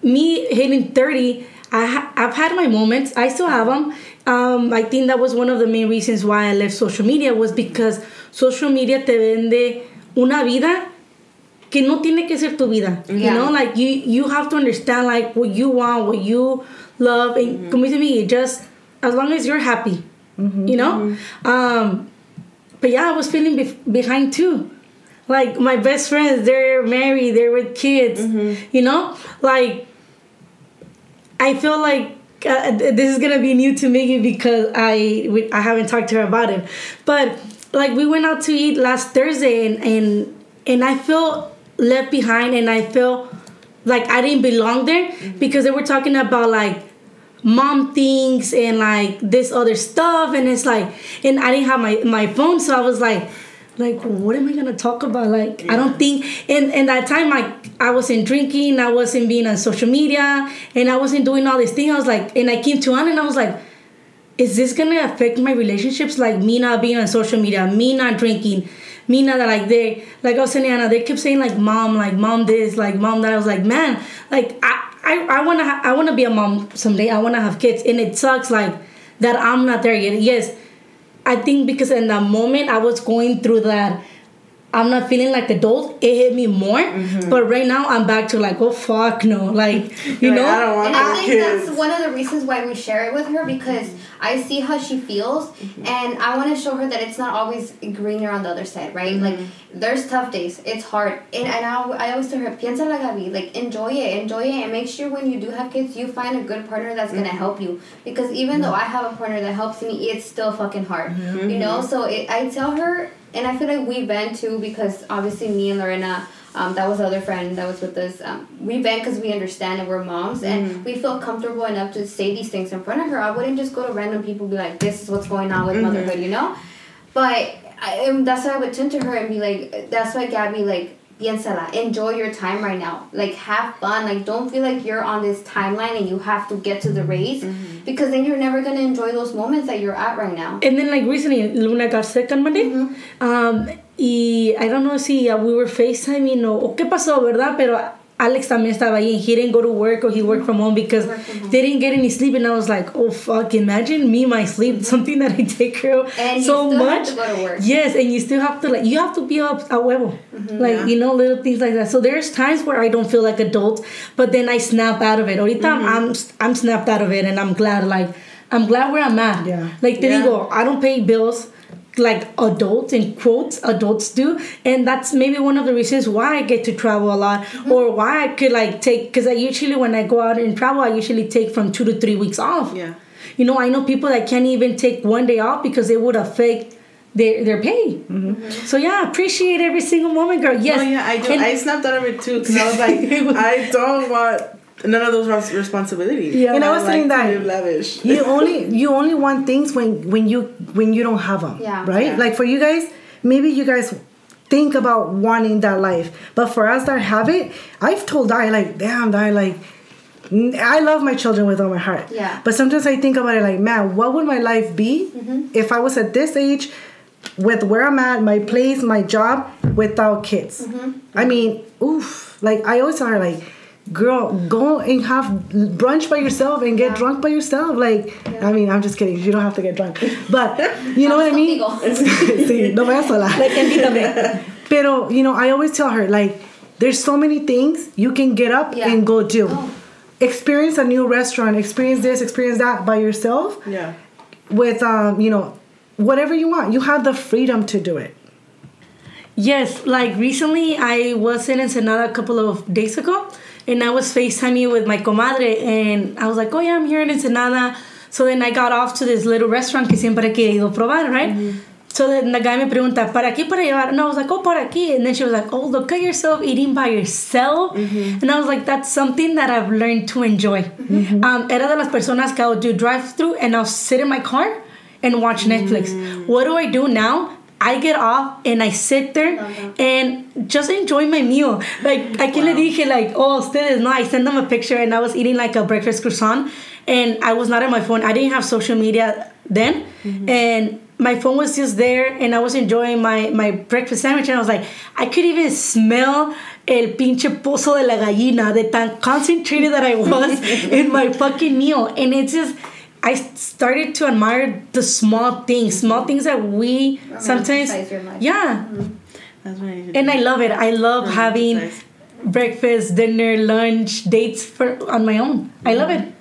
me hitting 30, I ha- I've had my moments. I still have them. Um, I think that was one of the main reasons why I left social media was because social media te vende una vida que no tiene que ser tu vida. You know, like, you, you have to understand, like, what you want, what you love. And como dice me, just as long as you're happy, you know? Um, but yeah, I was feeling behind too. Like my best friends, they're married, they're with kids. You know, like I feel like uh, this is gonna be new to Miggy because I we, I haven't talked to her about it. But like we went out to eat last Thursday and and and I feel left behind and I feel like I didn't belong there because they were talking about like mom things and like this other stuff and it's like and I didn't have my my phone so I was like like what am I gonna talk about? Like I don't think and and that time like I wasn't drinking I wasn't being on social media and I wasn't doing all this thing I was like and I came to Anna and I was like is this gonna affect my relationships? Like me not being on social media me not drinking me not like they like I was saying Anna they kept saying like mom like mom this like mom that. I was like man like I I, I wanna ha- I wanna be a mom someday I wanna have kids and it sucks like that I'm not there yet. Yes I think because in that moment I was going through that I'm not feeling like the adult it hit me more. Mm-hmm. But right now I'm back to like oh fuck no. Like you Like, know? I don't want And I think kids. that's one of the reasons why we share it with her because I see how she feels mm-hmm. and I want to show her that it's not always greener on the other side, right? Like mm-hmm. there's tough days, it's hard, and and I, I always tell her, piensa la Gabi, like enjoy it, enjoy it, and make sure when you do have kids, you find a good partner that's gonna mm-hmm. help you. Because even though I have a partner that helps me, it's still fucking hard, you know. So it, I tell her, and I feel like we vent too because obviously me and Lorena. Um, that was the other friend that was with us. Um, we vent because we understand and we're moms, and we feel comfortable enough to say these things in front of her. I wouldn't just go to random people and be like, "This is what's going on with motherhood," you know. But I, um, that's why I would turn to her and be like, "That's why Gabby like." Piénsala, enjoy your time right now. Like have fun. Like don't feel like you're on this timeline and you have to get to the race because then you're never gonna enjoy those moments that you're at right now. And then like recently, Luna got sick on Monday. Um, y I don't know si uh, we were FaceTiming o, o qué pasó, ¿verdad? Pero Alex también estaba ahí and he didn't go to work or he worked from home because from home. they didn't get any sleep. And I was like, oh fuck, imagine me, my sleep, something that I take care of And so much. to go to work. Yes, and you still have to like, you have to be up a huevo. Like, Yeah. you know, little things like that. So there's times where I don't feel like adult, but then I snap out of it. Ahorita I'm, I'm snapped out of it and I'm glad, like, I'm glad where I'm at. Yeah. Like te Yeah. digo, I don't pay bills like adults in quotes adults do. And that's maybe one of the reasons why i get to travel a lot mm-hmm. or why i could like take because i usually when i go out and travel i usually take from two to three weeks off. Yeah. you know i know people that can't even take one day off because it would affect their their pay. Mm-hmm. Mm-hmm. So yeah appreciate every single moment girl. Yes. Oh yeah, I do. And- I snapped out of it too. Because I was like, I don't want none of those res- responsibilities. Yeah. And I was like saying that- live lavish. you only you only want things when when you when you don't have them Yeah. right Yeah. like for you guys maybe you guys think about wanting that life but for us that have it i've told i like damn i like I love my children with all my heart Yeah. but sometimes i think about it like man what would my life be Mm-hmm. if i was at this age with where i'm at my place my job without kids Mm-hmm. i mean oof like i always tell her like girl go and have brunch by yourself and get Yeah. drunk by yourself like Yeah. i mean i'm just kidding you don't have to get drunk but you know what i mean Contigo. sí, no vayas sola. like invítame. Pero, you know, I always tell her, like, there's so many things you can get up Yeah. and go do. Oh. Experience a new restaurant, experience this, experience that by yourself Yeah. with, um, you know, whatever you want. You have the freedom to do it. Yes, like recently I was in Ensenada a couple of days ago and I was FaceTiming with my comadre and I was like, oh yeah, I'm here in Ensenada. So then I got off to this little restaurant que siempre he querido probar, right? Mm-hmm. So then the guy me pregunta, ¿para aquí para llevar? And I was like, oh, para aquí. And then she was like, oh, look at yourself eating by yourself. Mm-hmm. And I was like, that's something that I've learned to enjoy. Mm-hmm. Um, era de las personas que I would do drive through and I'll sit in my car and watch Netflix. Mm. What do I do now? I get off and I sit there uh-huh. and just enjoy my meal. Like, I can le dije, like, oh, ustedes, no, I sent them a picture and I was eating like a breakfast croissant and I was not on my phone. I didn't have social media then. Mm-hmm. And my phone was just there and I was enjoying my, my breakfast sandwich and I was like, I could even smell el pinche pozo de la gallina, the tan concentrated that I was in my fucking meal. And it's just, I started to admire the small things, small things that we sometimes, Romanticize your life. yeah. Mm-hmm. That's what I And. I love it. I love mm-hmm. having breakfast, dinner, lunch, dates for on my own. I love it.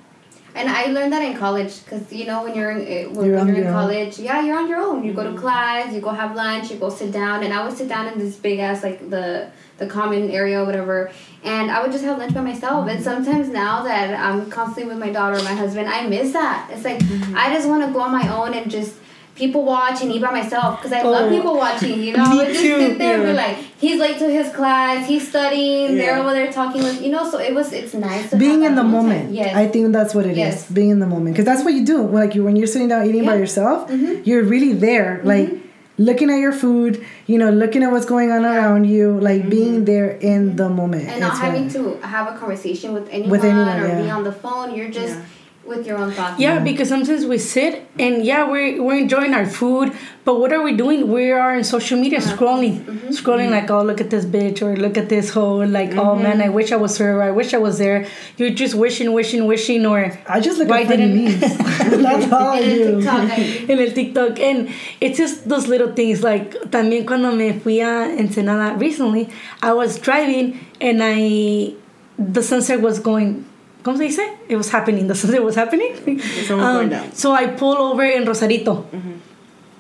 And I learned that in college because you know when you're in uh, when You're on you're in your own. college, yeah, you're on your own. You go to mm-hmm. class, you go have lunch, you go sit down, and I would sit down in this big ass like the the common area or whatever, and I would just have lunch by myself. And mm-hmm. sometimes now that I'm constantly with my daughter or my husband, I miss that. It's like mm-hmm. I just want to go on my own and just people watch and eat by myself because I love Oh, people watching. You know, I would just too, sit there and be like, he's late to his class, he's studying, they're over there talking with you know. So it was it's nice to being in the moment. Yes. I think that's what it is. Yes. Being in the moment, because that's what you do. Like you, when you're sitting down eating by Yeah. yourself, Mhm. you're really there, like looking at your food. You know, looking at what's going on around you, like being there in the moment. and not having to have a conversation with anyone, With anyone, or be on the phone. You're just Yeah. With your own thoughts. Yeah, because sometimes we sit and yeah, we're we're enjoying our food, but what are we doing? We are in social media uh-huh. scrolling, mm-hmm. scrolling mm-hmm. like, oh look at this bitch or look at this hoe, like oh man, mm-hmm. I wish I was her, I wish I was there. You're just wishing, wishing, wishing, or I just look Why at funny didn't- memes. that's all I And then do. TikTok, en el TikTok. And it's just those little things. Like también cuando me fui a Ensenada recently, I was driving and I the sunset was going. ¿Cómo se dice? It was happening. The sunset was happening. sun was um, going down. So I pulled over in Rosarito. Mm-hmm.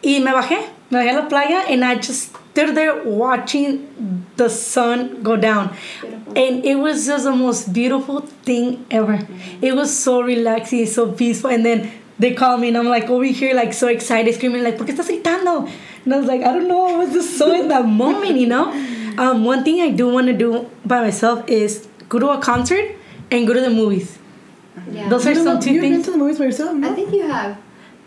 Y me bajé. Me bajé a la playa and I just stood there watching the sun go down. Beautiful. And it was just the most beautiful thing ever. Mm-hmm. It was so relaxing, so peaceful. And then they call me and I'm like over here, like so excited, screaming, like, ¿por qué estás gritando? And I was like, I don't know, I was just so in that moment, you know? Um, one thing I do want to do by myself is go to a concert and go to the movies. yeah. Those are You some know, two you've been things. to the movies by yourself, I no? think you have.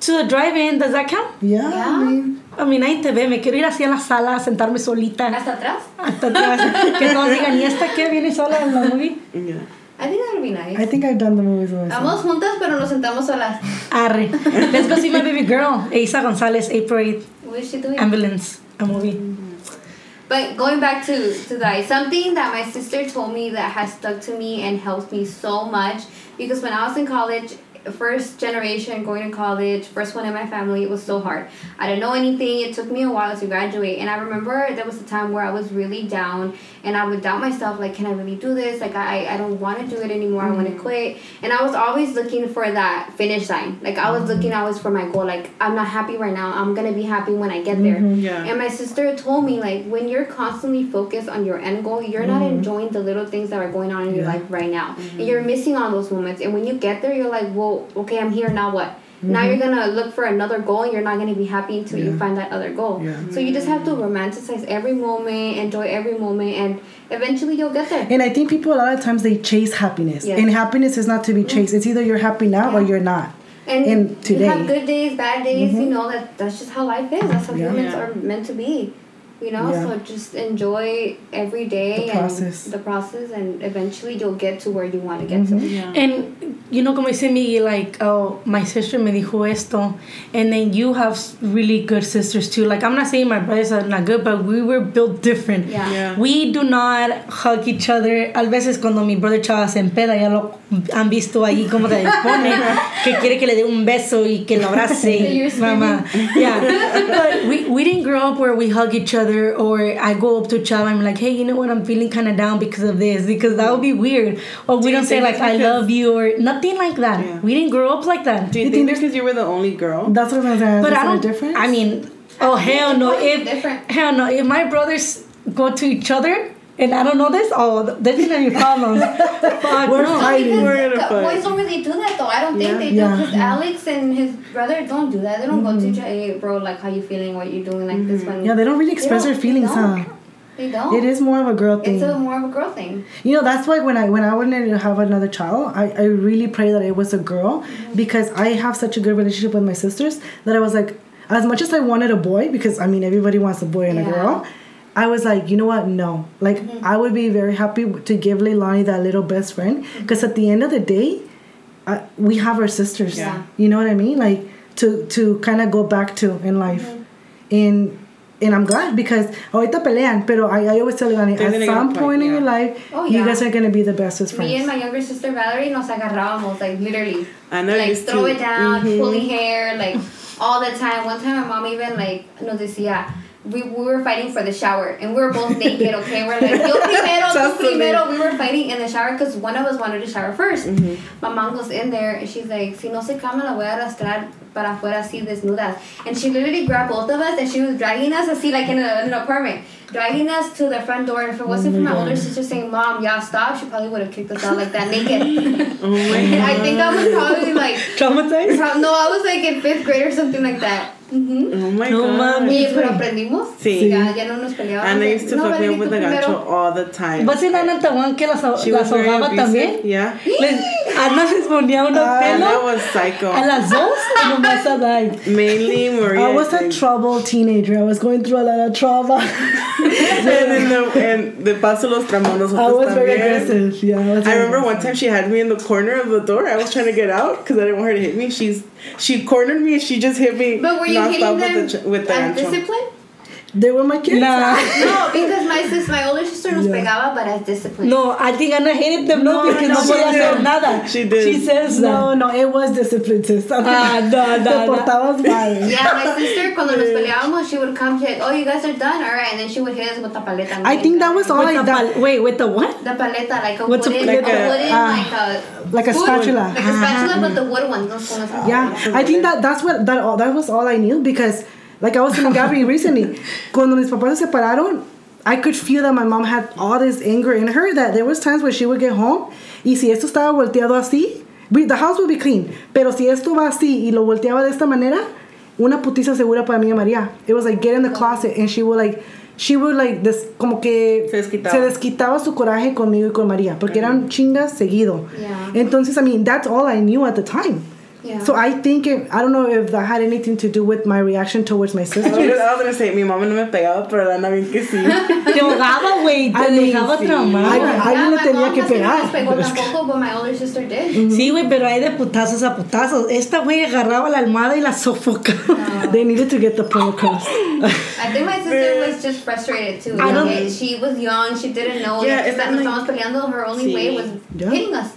To the drive-in, does that count? Yeah, Yeah. I mean, I mean, nadie te ve, me quiero ir así a la sala, sentarme solita. Hasta atrás. Hasta atrás. que todos digan, ¿y esta qué viene sola en la movie? Yeah. I think that would be nice. I think I've done the movies myself. Vamos juntas, pero nos sentamos solas. Arre. Let's go see my baby girl, Isa Gonzalez, April 8th, What is she doing? Ambulance, a movie. But going back to to that, something that my sister told me that has stuck to me and helped me so much because when I was in college, first generation going to college, first one in my family, it was so hard. I didn't know anything. It took me a while to graduate, and I remember there was a time where I was really down, and I would doubt myself, like, can I really do this? Like, I I don't want to do it anymore. I want to mm-hmm. quit, and I was always looking for that finish line. Like I was mm-hmm. looking always for my goal. Like I'm not happy right now. I'm gonna be happy when I get there. Mm-hmm. Yeah. And my sister told me like when you're constantly focused on your end goal, you're not enjoying the little things that are going on in your life right now. And you're missing on those moments. And when you get there, you're like, well, okay, I'm here now. What? Now mm-hmm. you're gonna look for another goal, and you're not gonna be happy until you find that other goal. Yeah. So you just have to romanticize every moment, enjoy every moment, and eventually you'll get there. And I think people a lot of times they chase happiness, Yes. and happiness is not to be mm. chased. It's either you're happy now or you're not. And in you have good days, bad days. You mm-hmm. know that that's just how life is. That's how Yeah. humans Yeah. are meant to be. You know, Yeah. so just enjoy every day The and the process, and eventually you'll get to where you want to get to. Mm-hmm. Yeah. And you know, como dice Miggy, like, oh, my sister me dijo esto, and then you have really good sisters too. Like, I'm not saying my brothers are not good, but we were built different. Yeah. Yeah. We do not hug each other. A veces cuando mi brother Chava se empeda, ya lo han visto ahí como se pone, que quiere que le dé un beso y que lo abrace. Mamá. Yeah. But we, we didn't grow up where we hug each other or I go up to Chava and I'm like, hey, you know what? I'm feeling kind of down because of this. Because that would be weird. Or we you don't say like, I love you or nothing like that. Yeah. We didn't grow up like that. Do you, think it's because you were the only girl? That's what I'm saying. But Is I there a don't. difference? I mean, oh hell no! If different. hell no, if my brothers go to each other, And I don't know this. Oh, this is any problems. Fuck We're no. fighting. Because We're gonna fight. boys don't really do that though. I don't think Yeah. they do Yeah. because Alex and his brother don't do that. They don't Mm-hmm. go to hey bro like how you feeling, what you doing like this one. Yeah, they don't really express don't- their feelings, huh? They don't. It is more of a girl thing. It's a more of a girl thing. You know, that's why when I when I wanted to have another child, I, I really pray that it was a girl because I have such a good relationship with my sisters that I was like, as much as I wanted a boy, because I mean everybody wants a boy and a girl, I was like, you know what? No, like mm-hmm. I would be very happy to give Leilani that little best friend mm-hmm. because at the end of the day, I, we have our sisters. Yeah. You know what I mean? Like to to kind of go back to in life, mm-hmm. and. And I'm glad because ahorita pelean, pero I, I always tell Leilani, They're at gonna get a some point, point in your life, Oh, you guys are gonna be the bestest friends. Me and my younger sister Valerie nos agarrábamos like literally. I know like used throw to. it down, Mhm. pulling hair, like all the time. One time my mom even like nos decía we, we were fighting for the shower and we were both naked, okay? We're like, yo primero, tú primero. We were fighting in the shower because one of us wanted to shower 1st Mm-hmm. My mom goes in there and she's like, si no se calma, la voy a arrastrar para afuera así desnudas. And she literally grabbed both of us and she was dragging us así like in, a, in an apartment, dragging us to the front door. And if it wasn't for my older sister saying, Mom, yeah, stop, she probably would have kicked us out like that naked. Oh my and I think I was probably like, Traumatized? pro- no, I was like in fifth grade or something like that. Mm-hmm. Oh my No, god. mami. Pero aprendimos. Sí. Ya, ya no nos peleábamos. Anna used to no, fuck me Valerie, up with tú the gancho all the time. ¿Vas en Ana Tahuán que las, She las ahogaba también? Yeah. Les, Ana les ponía unos Anna pelos was psycho. a las dos y nomás a dar. Mainly Maria. I was a think. troubled teenager. I was going through a lot of trauma. And in the and the paso los tramonos. I was very también. aggressive. Yeah, I was. I very remember one time she had me in the corner of the door. I was trying to get out because I didn't want her to hit me. She's she cornered me and she just hit me. But were you hitting them with the, ch- with the as gancho. discipline? They were my kids. Nah. No, because my sister, my older sister nos Yeah. pegaba, but as discipline. No, I think Ana hated them, no, No, because no, no, she podía hacer did. nada. She did. She says that. No, no, it was discipline, sis. Ah, no, Te no, no. portabas mal. Yeah, my sister, cuando nos peleábamos, she would come, she like, oh, you guys are done? All right. And then she would hit us with the paleta. I think that was all With like that. wait, with the what? The paleta, like a What's a wooden, paleta? a wooden, Ah, like a... like a spoon. spatula. Like a spatula, but the wood one. Yeah, I think that that's what that all that was all I knew because, like I was telling Gabby recently, cuando mis papás se separaron, I could feel that my mom had all this anger in her. That there was times where she would get home y si esto estaba volteado así, we- the house would be clean. Pero si esto va así y lo volteaba de esta manera, una putiza segura para mí y María. It was like get in the closet and she would like. She would like this, como que Se desquitaba. se desquitaba su coraje conmigo y con María porque eran chingas seguido. Yeah. Entonces, I mean, that's all I knew at the time. Yeah. So I think it, I don't know if that had anything to do with my reaction towards my I was, gonna, I was gonna say, mi mamá no me pegaba, pero la Ana bien que sí. Te ahogaba, güey, te I mean, dejaba sí. traumada. Ay, Yeah, alguien le my tenía mom que casi no pegar. nos pegó tampoco, but my older sister did. Mm-hmm. Sí, güey, pero hay de putazos a putazos. Esta güey agarraba la almohada y la sofocaba. They needed to get the point across. I think my sister was just frustrated too. I don't- She was young. She didn't know. Yeah, Yeah, it's that like- nos estábamos peleando. Her only Sí. way was Yeah. hitting us.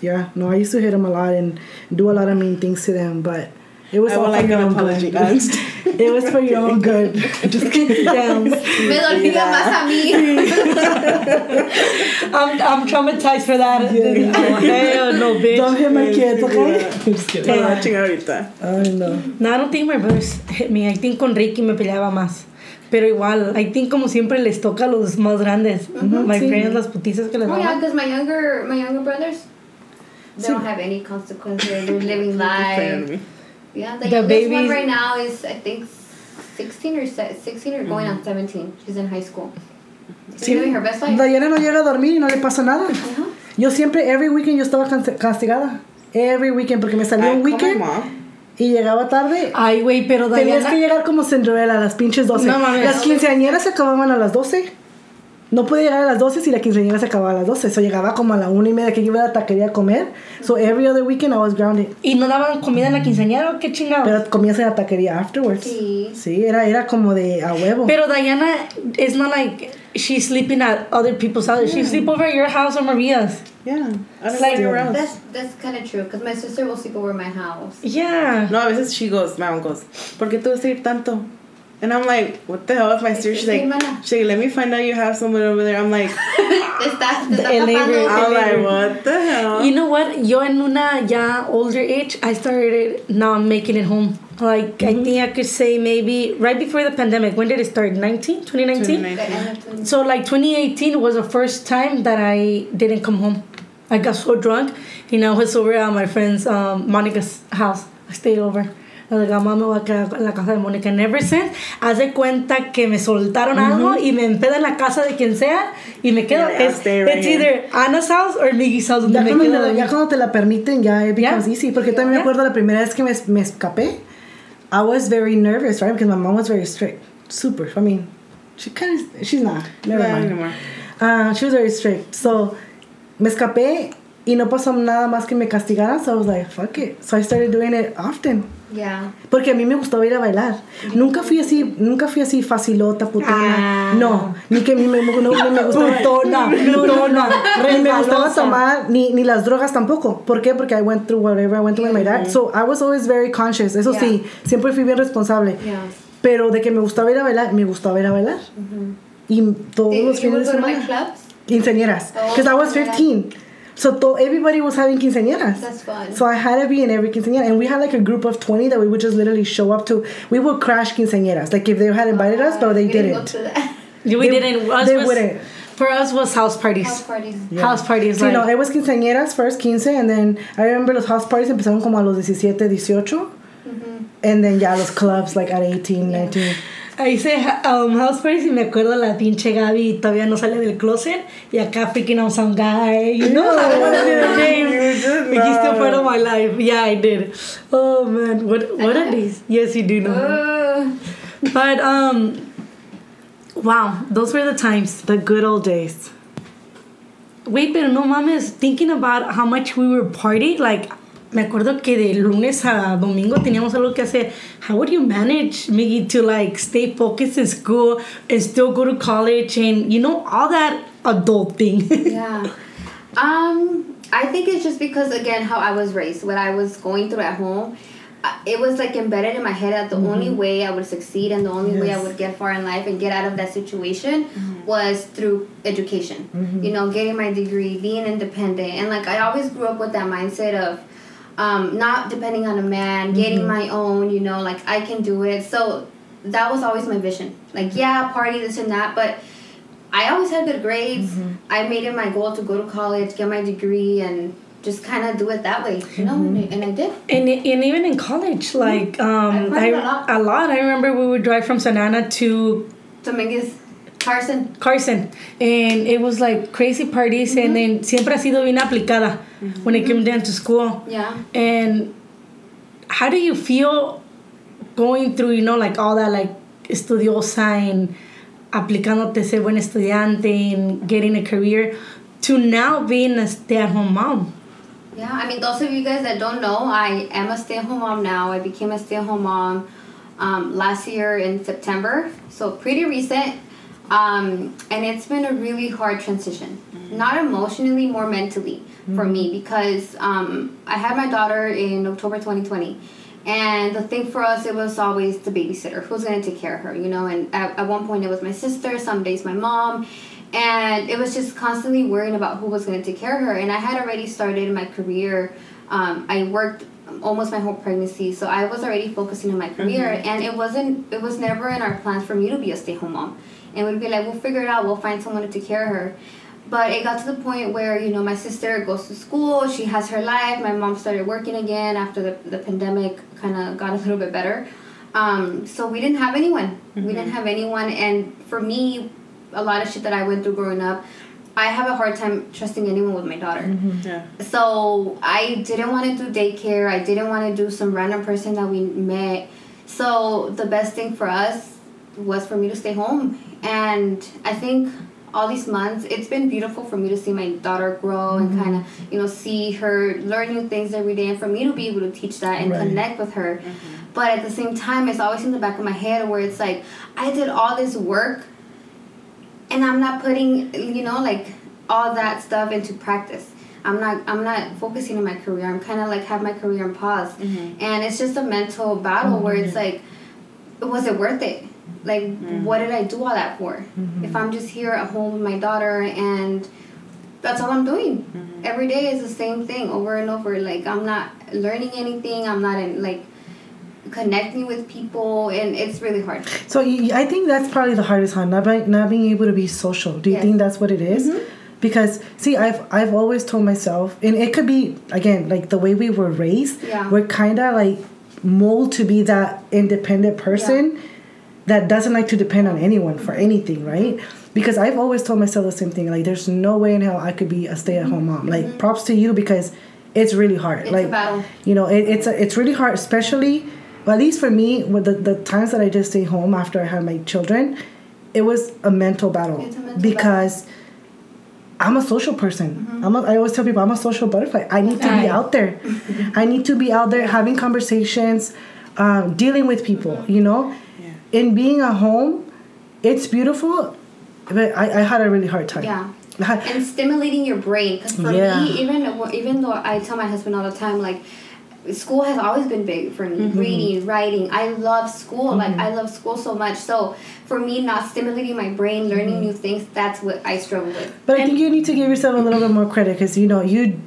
Yeah, no, I used to hit him a lot and do a lot of mean things to them, but it was I all would for like your an own apology. good. it was for your own good. Just keep it down. Me dolía más a mí. I'm, I'm traumatized for that. Oh, hell no, bitch. Don't hit my kids, okay? Yeah. Just kidding. Me va a chingar ahorita. I know. No, I don't think my brothers hit me. I think con Ricky me peleaba más. Pero igual, I think como siempre les toca a los más grandes. My sí. friends, las putizas que les Oh yeah, because my younger my younger brothers, they don't have any consequences. They're living life. Yeah, the, The youngest one right now is I think sixteen or sixteen or going on seventeen. She's in high school. She's living her best life. Diana no llega a dormir y no le pasa nada. Ajá. Yo siempre, every weekend yo estaba castigada. Every weekend, porque me salía I un weekend y llegaba tarde. Ay, güey, pero Tenías Diana... que llegar como Cinderella a las pinches 12. No mames. las quinceañeras se acababan a las 12. No podía llegar a las 12 si la quinceañera se acababa a las 12. So llegaba como a la una y media que yo iba a la taquería a comer. So every other weekend I was grounded. ¿Y no daban comida en la quinceañera o qué chingado? Pero comías en la taquería afterwards. Sí. Sí, era, era como de a huevo. Pero Diana, it's not like she's sleeping at other people's houses. She sleep over at your house or Maria's. Yeah. I don't Like-. That's that's kind of true because my sister will sleep over my house. Yeah. No, a veces she goes, my mom goes, ¿por qué tú vas a ir tanto? And I'm like, what the hell is my sister? She's like, she's like, let me find out you have someone over there. I'm like, Está, te está El neighbor. I'm like, what the hell? You know what? Yo en una ya older age, I started now making it home. Like, I think I could say maybe right before the pandemic. When did it start? 19? 2019? 2019. The end of 20 So, like, 2018 was the first time that I didn't come home. I got so drunk, and I was over at my friend's, um, Monica's house. I stayed over. Like, mamá, me voy a quedar en la casa de Mónica. And ever since, haz de cuenta que me soltaron algo y me empedo en la casa de quien sea y me quedo. Yeah, stay right either Anna's house or Miggy's house Ya me cuando, quedo. ya cuando te la permiten, ya it becomes Yeah. easy. Porque también me Yeah. acuerdo la primera vez que me, me escapé, I was very nervous, right? Because my mom was very strict. Super. I mean, she kind of, she's not. Never mind. anymore. Uh, she was very strict. So, me escapé y no pasó nada más que me castigaran. So I was like, fuck it. So I started doing it often. Yeah. Porque a mí me gustaba ir a bailar. Nunca fui así, nunca fui así facilota, putona. Ah. No, ni que a mí me, no, ni me gustaba. Putona, no, no, no. Ni me gustaba tomar, ni, ni las drogas tampoco. ¿Por qué? Porque I went through whatever I went through my dad. So I was always very conscious. Eso Yeah. sí, siempre fui bien responsable. Yeah. Pero de que me gustaba ir a bailar, me gustaba ir a bailar. Y todos los fines de semana. clubs? Quinceañeras. Oh, Because I was yeah. 15. So to, everybody was having quinceañeras. That's fun. So I had to be in every quinceañera. And we had like a group of 20 that we would just literally show up to. We would crash quinceañeras. Like if they had invited us, but they We didn't didn't. We They- didn't. Us they was, wouldn't. For us was house parties. House parties. Yeah. House parties. Sí, like, no, it was quinceañeras first, 15, and then I remember los house parties empezaron como a los 17, 18. Mm-hmm. And then ya los clubs like at 18, 19. Ahí hice um, house parties y me acuerdo la pinche Gaby todavía no sale del closet y acá freaking out some guy, you know? I don't wanna say the name. You did But he's still part of my life. Yeah, I did. Oh man, what what are these? Yes, you do know. Uh, But um, wow, those were the times. The good old days. Wait, pero no mames, thinking about how much we were party, like, me acuerdo que de lunes a domingo teníamos algo que hacer. How would you manage, Miggy, to like stay focused in school and still go to college and, you know, all that adult thing? yeah. Um, I think it's just because again how I was raised, what I was going through at home. uh, It was like embedded in my head that the only way I would succeed and the only way I would get far in life and get out of that situation was through education. You know, getting my degree, being independent, and like I always grew up with that mindset of um, not depending on a man, getting my own. You know, like I can do it. So that was always my vision. Like yeah, party this and that, but I always had good grades. I made it my goal to go to college, get my degree, and just kind of do it that way, you know. And, and I did. And, and even in college, like um, I I, a lot. a lot. I remember we would drive from Santa Ana to Dominguez, Carson. Carson, and it was like crazy parties. And then siempre ha sido bien aplicada when it came down to school. Yeah. And how do you feel going through, you know, like all that, like estudiosa and aplicándote ser buen estudiante and getting a career to now being a stay-at-home mom? Yeah, I mean, those of you guys that don't know, I am a stay-at-home mom now. I became a stay-at-home mom um, last year in September, so pretty recent. Um, and it's been a really hard transition, not emotionally, more mentally for me because um, I had my daughter in October 2020. And the thing for us, it was always the babysitter. Who's going to take care of her, you know? And at, at one point, it was my sister, some days my mom. And it was just constantly worrying about who was going to take care of her. And I had already started my career. Um, I worked almost my whole pregnancy, so I was already focusing on my career. And it wasn't, it was never in our plans for me to be a stay home mom. And we'd be like, we'll figure it out, we'll find someone to take care of her. But it got to the point where, you know, my sister goes to school, she has her life, my mom started working again after the, the pandemic kind of got a little bit better. Um, so we didn't have anyone. We didn't have anyone. And for me, a lot of shit that I went through growing up, I have a hard time trusting anyone with my daughter. Yeah. So I didn't want to do daycare. I didn't want to do some random person that we met. So the best thing for us was for me to stay home. And I think all these months, it's been beautiful for me to see my daughter grow and mm-hmm. kind of, you know, see her learn new things every day and for me to be able to teach that and Right. connect with her. Mm-hmm. But at the same time, it's always in the back of my head where it's like, I did all this work and I'm not putting you know like all that stuff into practice. I'm not I'm not focusing on my career. I'm kind of like have my career on pause, mm-hmm. and it's just a mental battle where it's like, was it worth it? Like mm. what did I do all that for? Mm-hmm. If I'm just here at home with my daughter and that's all I'm doing. Mm-hmm. Every day is the same thing over and over. Like I'm not learning anything. I'm not in like connecting with people, and it's really hard. So i think that's probably the hardest part, not, by, not being able to be social. Do you Yes. Mm-hmm. think that's what it is? Mm-hmm. Because see, I've I've always told myself, and it could be again like the way we were raised. Yeah. We're kind of like mold to be that independent person that doesn't like to depend on anyone for anything, right? Because I've always told myself the same thing. Like, there's no way in hell I could be a stay-at-home mom. Like, props to you because it's really hard. Mm-hmm. It's like, battle. you know, it, it's a, it's really hard, especially. Well, at least for me, with the, the times that I just stay home after I had my children, it was a mental battle a mental because I'm a social person. I'm a, I always tell people I'm a social butterfly. I need to be out there. I need to be out there having conversations, um, dealing with people. You know, in being at home, it's beautiful, but I, I had a really hard time. Yeah. Had- and stimulating your brain because for Yeah. me even even though i tell my husband all the time like school has always been big for me Mm-hmm. reading writing i love school like i love school so much so for me not stimulating my brain learning Mm-hmm. new things that's what i struggle with But I think you need to give yourself a little bit more credit because you know you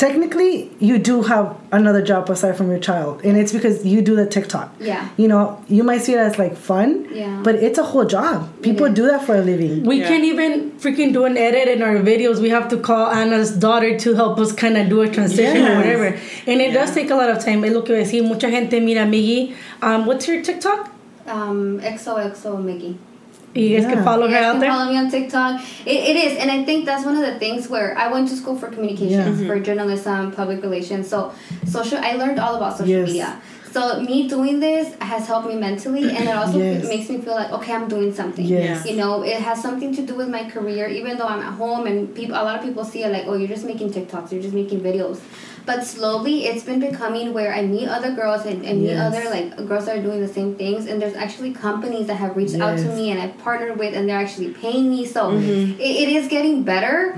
technically you do have another job aside from your child, and it's because you do the TikTok. Yeah. You know, you might see it as like fun. Yeah. But it's a whole job. People is. do that for a living. We Yeah. can't even freaking do an edit in our videos. We have to call Anna's daughter to help us kind of do a transition or whatever. And it does take a lot of time. Es lo que voy a decir. Mucha gente mira, Miggy, um, what's your TikTok? um xoxo miggy Y es que Yeah. follow You her guys out can there. follow me on TikTok. It, it is, and I think that's one of the things where I went to school for communications, Yeah. for journalism, public relations. So social, I learned all about social Yes. media. So me doing this has helped me mentally, and it also Yes. makes me feel like okay, I'm doing something. Yes. You know, it has something to do with my career. Even though I'm at home, and people, a lot of people see it like, oh, you're just making TikToks, you're just making videos. But slowly, it's been becoming where I meet other girls and, and meet Yes. other like girls that are doing the same things, and there's actually companies that have reached out to me and I've partnered with, and they're actually paying me. So Mm-hmm. it, it is getting better,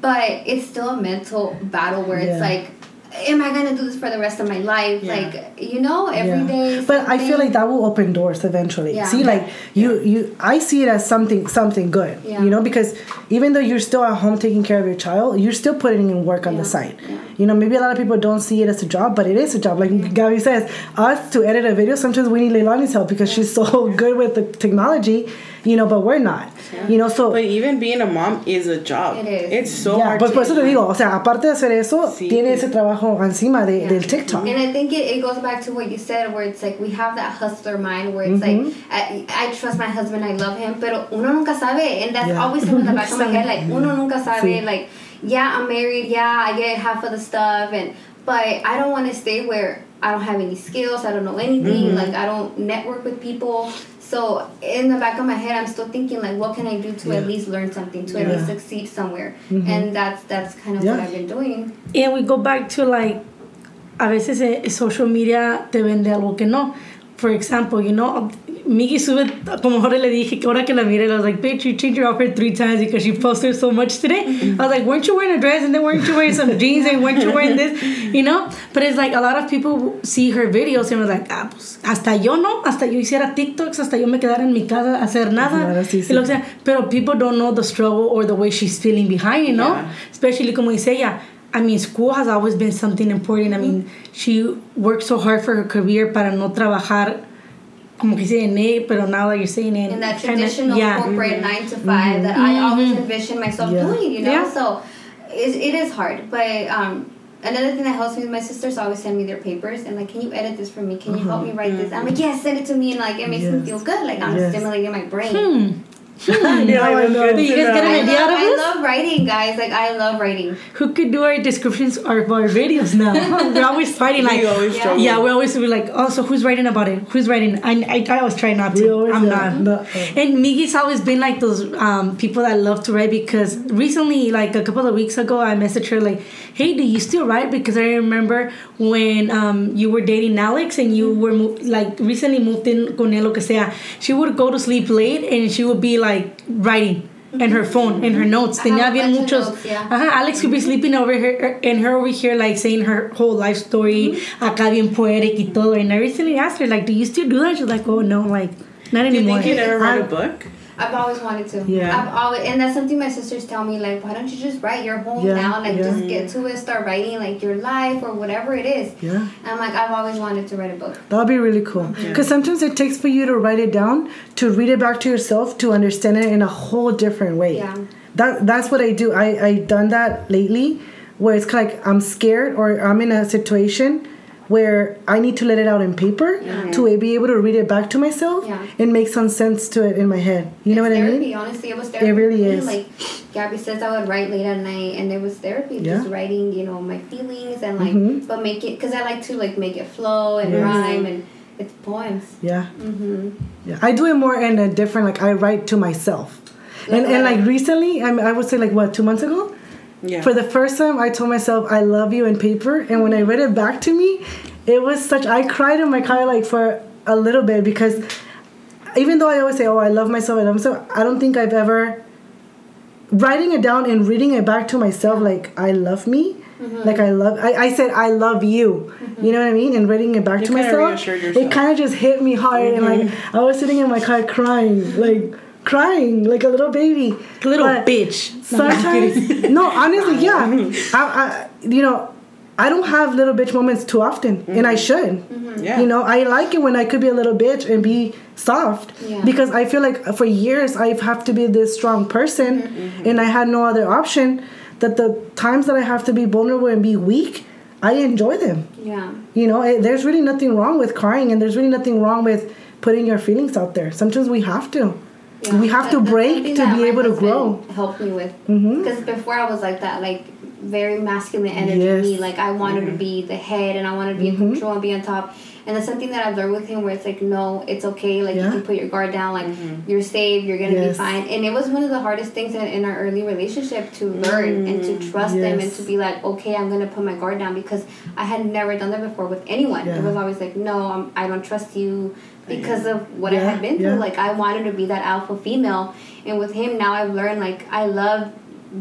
but it's still a mental battle where it's like, am I gonna do this for the rest of my life? Yeah. Like you know, every Yeah. day. But I feel like that will open doors eventually. Yeah. See, like you, you, I see it as something, something good. Yeah. You know, because even though you're still at home taking care of your child, you're still putting in work on the side. You know, maybe a lot of people don't see it as a job, but it is a job. Like Gabby says, us to edit a video, sometimes we need Leilani's help because she's so good with the technology. You know, but we're not. You know, so But even being a mom is a job. It is. It's so yeah, hard. pues to por eso te digo, o sea, aparte de hacer eso, Sí. tiene ese trabajo encima de, Yeah. del TikTok. And I think it, it goes back to what you said, where it's like we have that hustler mind, where it's like mm-hmm. I, I trust my husband, I love him, pero uno nunca sabe, and that's Yeah. always in the back of my head, like uno nunca sabe, Sí. like yeah, I'm married, yeah, I get half of the stuff, and but I don't want to stay where I don't have any skills, I don't know anything, mm-hmm. like I don't network with people. So in the back of my head, I'm still thinking like, what can I do to at least learn something, to at least succeed somewhere, and that's that's kind of Yeah. what I've been doing. And we go back to like, a veces eh, social media te vende algo que no. For example, you know, Miggy sube, como ahora le dije, que ahora que la mire, I was like, bitch, you changed your outfit three times because you posted so much today. I was like, weren't you wearing a dress and then weren't you wearing some jeans and weren't you wearing this? You know? But it's like a lot of people see her videos and was like, ah, pues hasta yo no, hasta yo hiciera TikToks, hasta yo me quedara en mi casa a hacer nada. Claro, sí, Y sí. lo que sea. Pero people don't know the struggle or the way she's feeling behind, you know? Yeah. Especially como dice ella, I mean, school has always been something important. I mean, she worked so hard for her career para no trabajar, como que en it, pero now that you're saying it, in that kinda- traditional yeah. corporate nine to 5 that I always envision myself Yeah. doing, you know. Yeah. So it, it is hard, but um, another thing that helps me is my sisters always send me their papers and like, can you edit this for me? Can you help me write this? I'm like, yes, send it to me, and like it makes me feel good. Like I'm Yes. stimulating my brain. Hmm. Yeah, I I know. know. You guys get I an idea love, out of I love writing, guys. Like I love writing. Who could do our descriptions of our videos now? we're always fighting like, We always Yeah. yeah, we always be like, oh, so who's writing about it? Who's writing? I, I, I always try not to. always I'm yeah, not. And Miggy's always been like those um, people that love to write because recently, like a couple of weeks ago, I messaged her like, "Hey, do you still write?" Because I remember when um, you were dating Alex and you were mo- like recently moved in con él, lo que sea. She would go to sleep late and she would be like writing. in her mm-hmm. phone, in her mm-hmm. notes. Tenía bien muchos. notes, yeah. Ajá, Alex could be mm-hmm. sleeping over here and her over here like saying her whole life story, acá bien poetic y todo. And I recently asked her like, "Do you still do that?" She's like, "Oh no, like Not Do you anymore. think you'd ever write a I'm- book? I've always wanted to. Yeah. I've always, and that's something my sisters tell me. Like, why don't you just write your home Yeah, now? Like, yeah. just get to it, start writing like your life or whatever it is. Yeah. And I'm like, I've always wanted to write a book. That'll be really cool. Because sometimes it takes for you to write it down, to read it back to yourself, to understand it in a whole different way. Yeah. That that's what I do. I I done that lately, where it's like I'm scared or I'm in a situation where I need to let it out in paper to be able to read it back to myself Yeah. and make some sense to it in my head. You know It's what I mean? honestly, it was therapy. really is. Like Gabby says, I would write late at night, and it was therapy. Just writing, you know, my feelings and like, Mhm. but make it because I like to like make it flow and Yes. rhyme and it's poems. Yeah. Mm-hmm. Yeah, I do it more in a different like I write to myself, Like and and like recently, I mean, I would say like what two months ago. Yeah. For the first time, I told myself I love you in paper, and when I read it back to me, it was such. I cried in my car like for a little bit because even though I always say, "Oh, I love myself," I love myself, I don't think I've ever writing it down and reading it back to myself like I love me. Mm-hmm. Like I love, I, I said I love you. You know what I mean? And reading it back You to myself, it kind of just hit me hard. And like Mm-hmm. I was sitting in my car crying, like crying, like a little baby, Little But- bitch. Sometimes, no, honestly, yeah. I, I, you know, I don't have little bitch moments too often, and I mm-hmm. should. Mm-hmm. Yeah. You know, I like it when I could be a little bitch and be soft Yeah. because I feel like for years I've have to be this strong person, mm-hmm. and I had no other option. That the times that I have to be vulnerable and be weak, I enjoy them. Yeah. You know, it, there's really nothing wrong with crying, and there's really nothing wrong with putting your feelings out there. Sometimes we have to. Yeah. We have to That- that's break to be able to grow. Helped me with because before I was like that, like very masculine energy. Yes. Me, like I wanted to be the head and I wanted to be Mm-hmm. in control and be on top. And that's something that I've learned with him, where it's like, no, it's okay. Like Yeah. you can put your guard down. Like you're safe. You're gonna Yes. be fine. And it was one of the hardest things in, in our early relationship to learn and to trust them and Mm, to be like, okay, I'm gonna put my guard down because I had never done that before with anyone. Yeah. It was always like, no, I'm, I don't trust you because of what I Yeah, had been through. yeah. Like I wanted to be that alpha female, and with him now I've learned like I love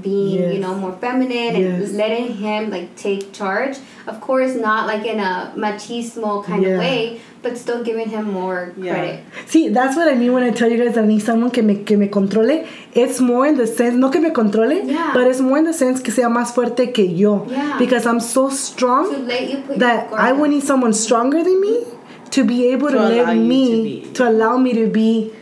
being you know more feminine Yes. and letting him like take charge. Of course, not like in a machismo kind Yeah. of way, but still giving him more Yeah. credit. See, that's what I mean when I tell you guys that I need someone que me, que me controle. It's more in the sense, no que me controle, Yeah. but it's more in the sense que sea más fuerte que yo. Yeah. Because I'm so To strong let you put that your I would need someone stronger than me to be able to, To let allow you to me, to allow me to be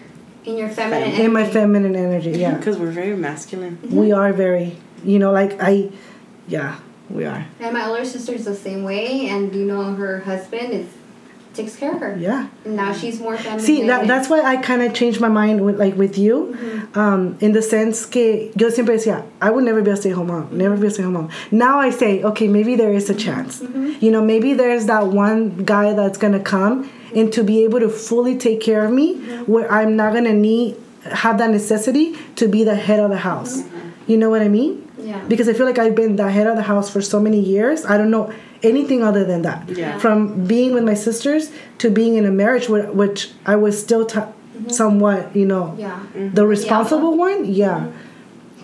in your feminine in my feminine energy. Yeah. Because we're very masculine. Mm-hmm. We are very, you know, like I, yeah, we are. And my older sister's the same way, and you know her husband is takes care of her. Yeah. Now she's more feminine. See, that, that's why I kind of changed my mind with like with you, mm-hmm. um, in the sense que yo siempre decía I would never be a stay-at-home mom, never be a stay-at-home mom. Now I say, okay, maybe there is a chance. Mm-hmm. You know, maybe there's that one guy that's gonna come and to be able to fully take care of me, mm-hmm. where I'm not gonna need have that necessity to be the head of the house. You know what I mean? Yeah. Because I feel like I've been the head of the house for so many years. I don't know anything other than that. Yeah. From being with my sisters to being in a marriage, which I was still t- mm-hmm. somewhat, you know, Yeah. Mm-hmm. the responsible one. Yeah. Mm-hmm.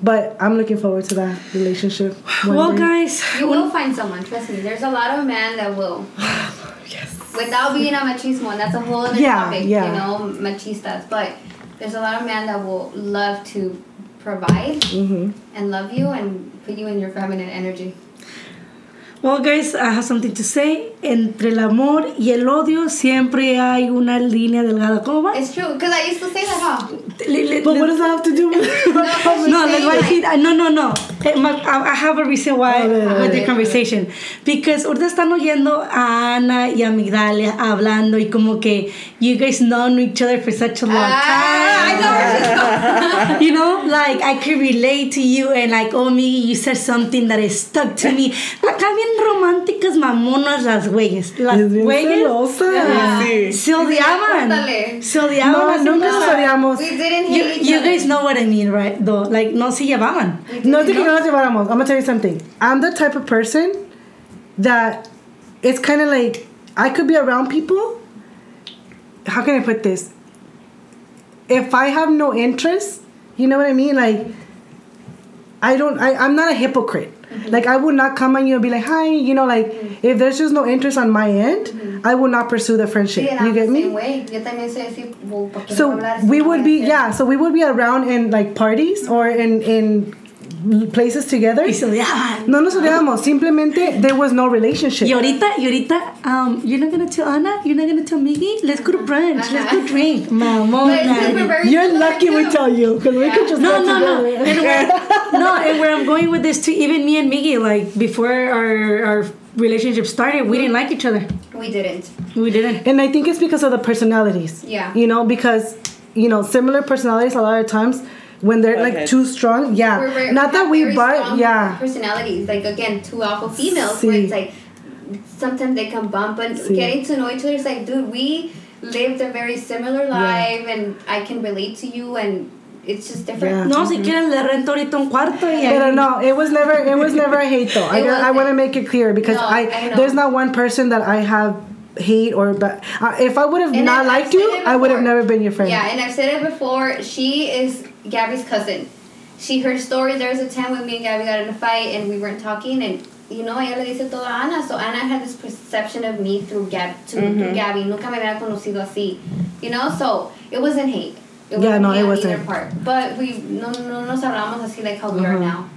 But I'm looking forward to that relationship. Well, day. guys, You will find someone, trust me. There's a lot of men that will. Yes. Without being a machismo, and that's a whole other Yeah, topic, yeah. you know, machistas. But there's a lot of men that will love to provide Mm-hmm. and love you and put you in your feminine energy. Well, guys, I have something to say. Entre el amor y el odio siempre hay una línea delgada. ¿Cómo va? It's true, because I used to say that, huh? But what does that have to do with? no, voy a decir, ah, no, no, no. Eh, I I have a reason why a with the ver. conversation. Because ahorita están oyendo a Ana y a Migdalia hablando y como que you guys known each other for such a long Ah, I time. know you know, like I could relate to you and like, oh, Miggy, you said something that is stuck to me. Acá bien románticas mamonas las güeyes. Las Es bien güeyes celosa. Yeah. Sí. se odiaban. Córtale. Se odiaban. No, las nunca nos cosas. odiamos. We didn't You, hate each you other. guys know what I mean, right? Though, like, no se llevaban. No es de que no nos lleváramos. I'm gonna tell you something. I'm the type of person that it's kind of like I could be around people. How can I put this? If I have no interest, you know what I mean? Like, I don't. I, I'm not a hypocrite. Mm-hmm. Like I would not come on you and be like, "Hi," you know, like mm-hmm. if there's just no interest on my end, mm-hmm. I will not pursue the friendship. And you get me? same way. Yo también soy así, well, ¿por qué So we would be yeah, so we would be around in like parties or in in places together. Y se odiaban. No nos odiamos, simplemente there was no relationship. Y ahorita, y ahorita, um, you're not gonna tell Anna, you're not gonna tell Miggy, let's go to brunch, let's go drink. But it's Mamona. You're lucky we tell you because we could just No, get no, no. And where, no, and where I'm going with this too, even me and Miggy, like before our our relationship started, we didn't like each other. We didn't. We didn't. And I think it's because of the personalities. Yeah. You know, because you know, similar personalities a lot of times when they're like Okay. too strong, yeah. We're very, Not that we very bar strong yeah. personalities. Like again, two alpha females where it's like sometimes they can bump and Sí. getting to know each other. It's like, dude, we lived a very similar life, and I can relate to you, and it's just different. Yeah. No, si quieren le rento ahorita un cuarto y But ahí- no, it was never it was never a hate though. I, It I want to make it clear because No, I, I there's not one person that I have hate or but uh, if I would have not I've liked you, I would have never been your friend. Yeah, and I've said it before. She is Gabby's cousin. She heard stories. There was a time when me and Gabby got in a fight and we weren't talking, and you know, ella le dice todo a Ana. So Ana had this perception of me through Gab, to, through Gabby. Nunca me había conocido así. You know, so it wasn't hate. It Yeah, no, hate it wasn't. either part. But we no no nos hablamos así like how we are Uh-huh. now.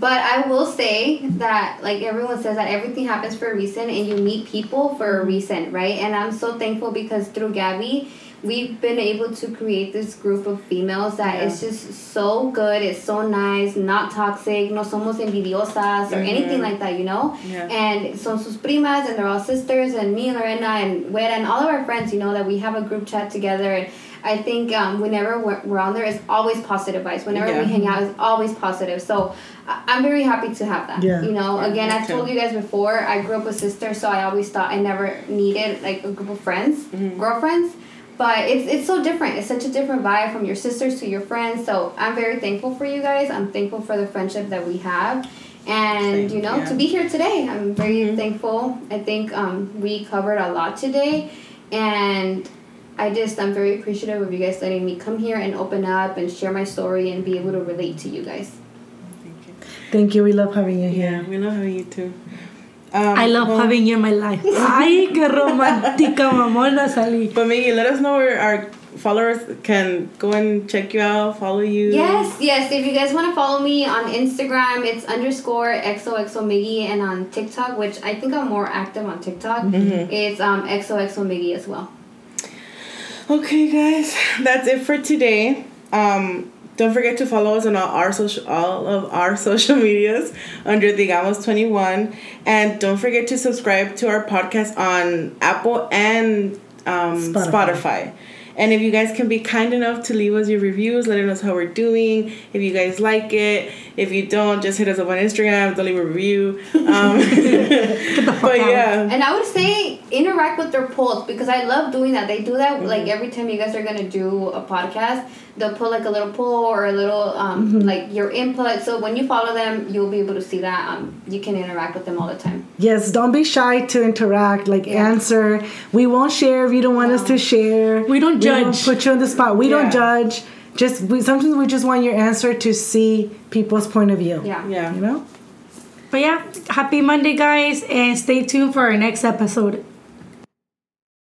But I will say that, like everyone says, that everything happens for a reason, and you meet people for a reason, right? And I'm so thankful because through Gabby, we've been able to create this group of females that is just so good. It's so nice, not toxic, no somos envidiosas or anything like that, you know. Yeah. And son sus primas, and they're all sisters, and me, and Lorena, and Wera, and all of our friends, you know, that we have a group chat together. And I think um, whenever we're, we're on there, it's always positive vibes. Whenever Yeah. we hang out, it's always positive. So I- I'm very happy to have that. Yeah. You know, Yeah, again, I've told you guys before, I grew up with sisters, so I always thought I never needed like a group of friends, Mm-hmm. girlfriends. But it's it's so different. It's such a different vibe from your sisters to your friends. So I'm very thankful for you guys. I'm thankful for the friendship that we have. And Same, you know, yeah. to be here today, I'm very thankful. I think um, we covered a lot today, and I just I'm very appreciative of you guys letting me come here and open up and share my story and be able to relate to you guys. Thank you. Thank you. We love having you here. Yeah, we love having you too. Um, I love well, having you in my life. Ay, qué romántica mamona salí. But Miggy, let us know where our followers can go and check you out, follow you. Yes, yes. If you guys want to follow me on Instagram, it's underscore XOXO Miggy, and on TikTok, which I think I'm more active on TikTok, it's um XOXO Miggy as well. Okay, guys, that's it for today. Um, don't forget to follow us on all our social, all of our social medias under Digamos Twenty One, and don't forget to subscribe to our podcast on Apple and um, Spotify. Spotify. And if you guys can be kind enough to leave us your reviews, letting us know how we're doing. If you guys like it, if you don't, just hit us up on Instagram. Don't leave a review. Um, but yeah, And I would say interact with their polls because I love doing that. They do that like every time you guys are gonna do a podcast. They'll put like a little poll or a little um, like your input. So when you follow them, you'll be able to see that. Um, you can interact with them all the time. Yes, don't be shy to interact, like Yeah. answer. We won't share if you don't want us to share. We don't won't judge. put you on the spot. We don't judge. Just we sometimes we just want your answer to see people's point of view. Yeah. yeah. You know? But yeah, happy Monday, guys, and stay tuned for our next episode.